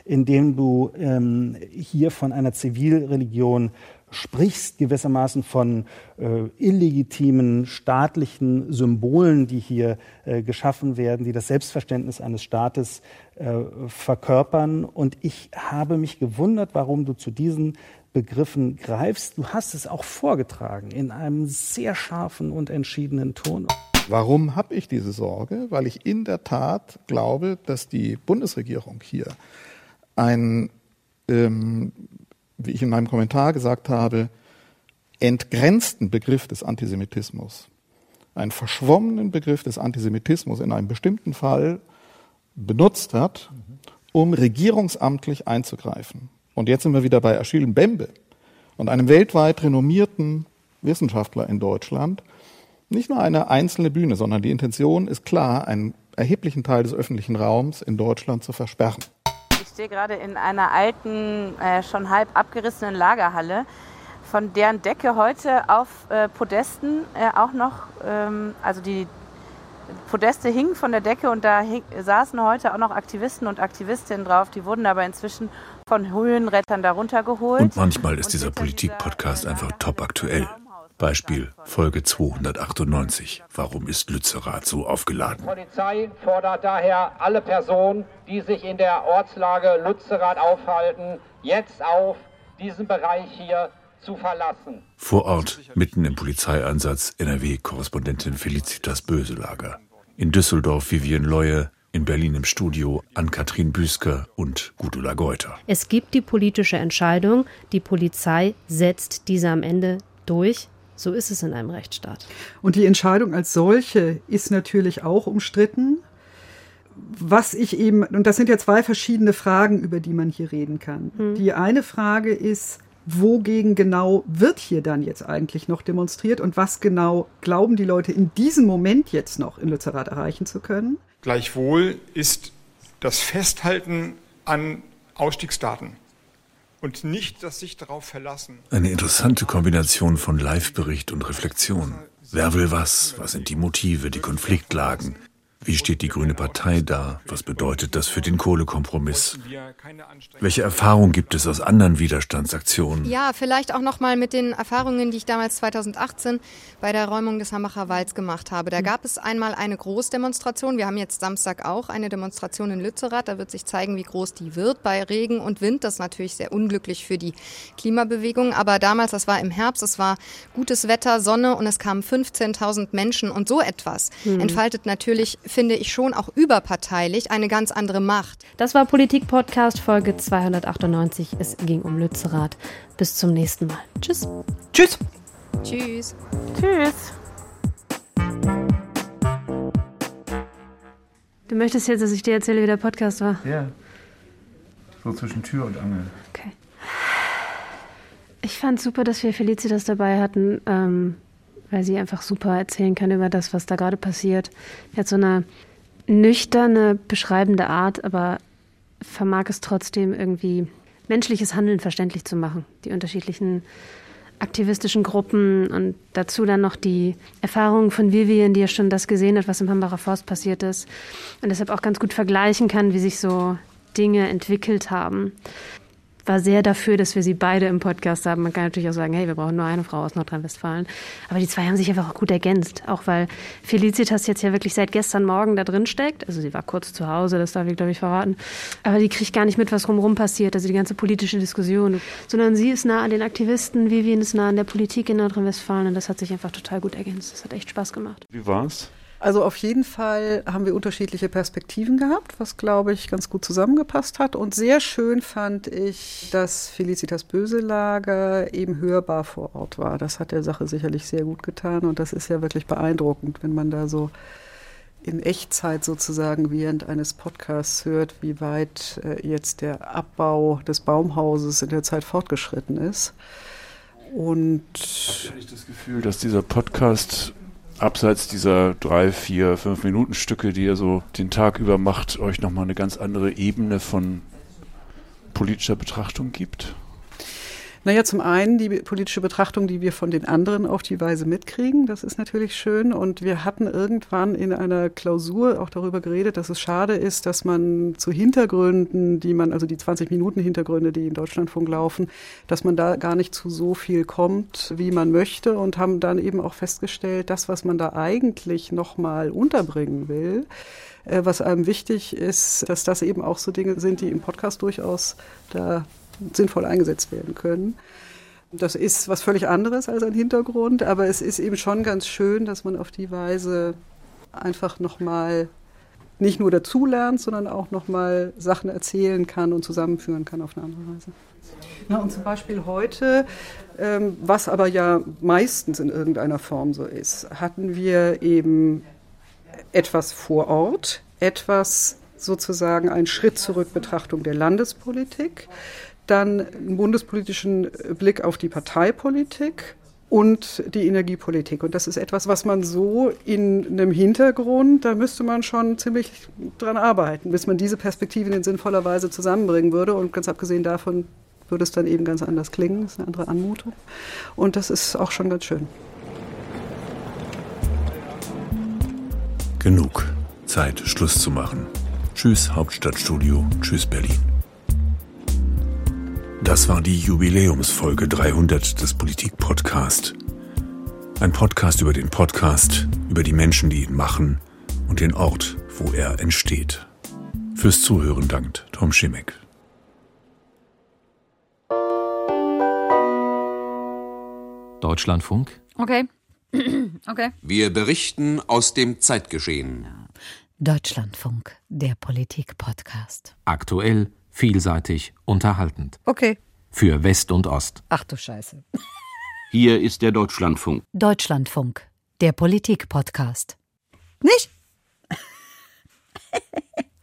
indem du ähm, hier von einer Zivilreligion sprichst gewissermaßen von äh, illegitimen staatlichen Symbolen, die hier äh, geschaffen werden, die das Selbstverständnis eines Staates äh, verkörpern. Und ich habe mich gewundert, warum du zu diesen Begriffen greifst. Du hast es auch vorgetragen in einem sehr scharfen und entschiedenen Ton. Warum habe ich diese Sorge? Weil ich in der Tat glaube, dass die Bundesregierung hier ein ähm, wie ich in meinem Kommentar gesagt habe, entgrenzten Begriff des Antisemitismus, einen verschwommenen Begriff des Antisemitismus in einem bestimmten Fall benutzt hat, um regierungsamtlich einzugreifen. Und jetzt sind wir wieder bei Achille Mbembe und einem weltweit renommierten Wissenschaftler in Deutschland. Nicht nur eine einzelne Bühne, sondern die Intention ist klar, einen erheblichen Teil des öffentlichen Raums in Deutschland zu versperren stehe gerade in einer alten, äh, schon halb abgerissenen Lagerhalle, von deren Decke heute auf äh, Podesten äh, auch noch, ähm, also die Podeste hingen von der Decke und da hing, saßen heute auch noch Aktivisten und Aktivistinnen drauf. Die wurden aber inzwischen von Höhenrettern darunter geholt. Und manchmal ist dieser Politik-Podcast einfach top aktuell. Beispiel Folge 298. Warum ist Lützerath so aufgeladen? Die Polizei fordert daher alle Personen, die sich in der Ortslage Lützerath aufhalten, jetzt auf, diesen Bereich hier zu verlassen. Vor Ort, mitten im Polizeieinsatz, NRW-Korrespondentin Felicitas Böselager. In Düsseldorf Vivian Leue, in Berlin im Studio Ann-Kathrin Büsker und Gudula Geuter. Es gibt die politische Entscheidung, die Polizei setzt diese am Ende durch. So ist es in einem Rechtsstaat. Und die Entscheidung als solche ist natürlich auch umstritten. Was ich eben, und das sind ja zwei verschiedene Fragen, über die man hier reden kann. Hm. Die eine Frage ist, wogegen genau wird hier dann jetzt eigentlich noch demonstriert und was genau glauben die Leute in diesem Moment jetzt noch in Lützerath erreichen zu können? Gleichwohl ist das Festhalten an Ausstiegsdaten und nicht das sich darauf verlassen. Eine interessante Kombination von Live-Bericht und Reflexion. Wer will was? Was sind die Motive, die Konfliktlagen? Wie steht die Grüne Partei da? Was bedeutet das für den Kohlekompromiss? Welche Erfahrung gibt es aus anderen Widerstandsaktionen? Ja, vielleicht auch noch mal mit den Erfahrungen, die ich damals 2018 bei der Räumung des Hambacher Walds gemacht habe. Da gab es einmal eine Großdemonstration. Wir haben jetzt Samstag auch eine Demonstration in Lützerath. Da wird sich zeigen, wie groß die wird bei Regen und Wind. Das ist natürlich sehr unglücklich für die Klimabewegung. Aber damals, das war im Herbst, es war gutes Wetter, Sonne und es kamen 15.000 Menschen und so etwas hm. entfaltet natürlich finde ich schon auch überparteilich eine ganz andere Macht. Das war Politik Podcast Folge 298. Es ging um Lützerath. Bis zum nächsten Mal. Tschüss. Tschüss. Tschüss. Tschüss. Du möchtest jetzt, dass ich dir erzähle, wie der Podcast war? Ja. So zwischen Tür und Angel. Okay. Ich fand super, dass wir Felicitas dabei hatten. Ähm, weil sie einfach super erzählen kann über das, was da gerade passiert. Sie hat so eine nüchterne, beschreibende Art, aber vermag es trotzdem irgendwie menschliches Handeln verständlich zu machen. Die unterschiedlichen aktivistischen Gruppen und dazu dann noch die Erfahrungen von Vivian, die ja schon das gesehen hat, was im Hambacher Forst passiert ist und deshalb auch ganz gut vergleichen kann, wie sich so Dinge entwickelt haben war sehr dafür, dass wir sie beide im Podcast haben. Man kann natürlich auch sagen, hey, wir brauchen nur eine Frau aus Nordrhein-Westfalen. Aber die zwei haben sich einfach auch gut ergänzt. Auch weil Felicitas jetzt ja wirklich seit gestern Morgen da drin steckt. Also sie war kurz zu Hause, das darf ich, glaube ich, verraten. Aber die kriegt gar nicht mit, was rumrum passiert. Also die ganze politische Diskussion. Sondern sie ist nah an den Aktivisten, Vivian ist nah an der Politik in Nordrhein-Westfalen. Und das hat sich einfach total gut ergänzt. Das hat echt Spaß gemacht. Wie war's? Also auf jeden Fall haben wir unterschiedliche Perspektiven gehabt, was glaube ich ganz gut zusammengepasst hat. Und sehr schön fand ich, dass Felicitas Böselager eben hörbar vor Ort war. Das hat der Sache sicherlich sehr gut getan und das ist ja wirklich beeindruckend, wenn man da so in Echtzeit sozusagen während eines Podcasts hört, wie weit äh, jetzt der Abbau des Baumhauses in der Zeit fortgeschritten ist. Und ich habe das Gefühl, dass dieser Podcast abseits dieser drei, vier, fünf Minuten Stücke, die ihr so den Tag über macht, euch nochmal eine ganz andere Ebene von politischer Betrachtung gibt? Naja, zum einen die politische Betrachtung, die wir von den anderen auf die Weise mitkriegen. Das ist natürlich schön. Und wir hatten irgendwann in einer Klausur auch darüber geredet, dass es schade ist, dass man zu Hintergründen, die man, also die 20 Minuten Hintergründe, die in Deutschlandfunk laufen, dass man da gar nicht zu so viel kommt, wie man möchte und haben dann eben auch festgestellt, das, was man da eigentlich nochmal unterbringen will, äh, was einem wichtig ist, dass das eben auch so Dinge sind, die im Podcast durchaus da sinnvoll eingesetzt werden können. Das ist was völlig anderes als ein Hintergrund, aber es ist eben schon ganz schön, dass man auf die Weise einfach nochmal nicht nur dazulernt, sondern auch nochmal Sachen erzählen kann und zusammenführen kann auf eine andere Weise. Ja, und zum Beispiel heute, ähm, was aber ja meistens in irgendeiner Form so ist, hatten wir eben etwas vor Ort, etwas sozusagen ein Schritt zurück Betrachtung der Landespolitik, dann einen bundespolitischen Blick auf die Parteipolitik und die Energiepolitik. Und das ist etwas, was man so in einem Hintergrund, da müsste man schon ziemlich dran arbeiten, bis man diese Perspektiven in sinnvoller Weise zusammenbringen würde. Und ganz abgesehen davon würde es dann eben ganz anders klingen, das ist eine andere Anmutung. Und das ist auch schon ganz schön. Genug. Zeit, Schluss zu machen. Tschüss Hauptstadtstudio, tschüss Berlin. Das war die Jubiläumsfolge 300 des Politik-Podcast. Ein Podcast über den Podcast, über die Menschen, die ihn machen und den Ort, wo er entsteht. Fürs Zuhören dankt Tom Schimek. Deutschlandfunk. Okay. okay. Wir berichten aus dem Zeitgeschehen. Deutschlandfunk, der Politik-Podcast. Aktuell, vielseitig, unterhaltend. Okay. Für West und Ost. Ach du Scheiße. Hier ist der Deutschlandfunk. Deutschlandfunk, der Politik-Podcast. Nicht?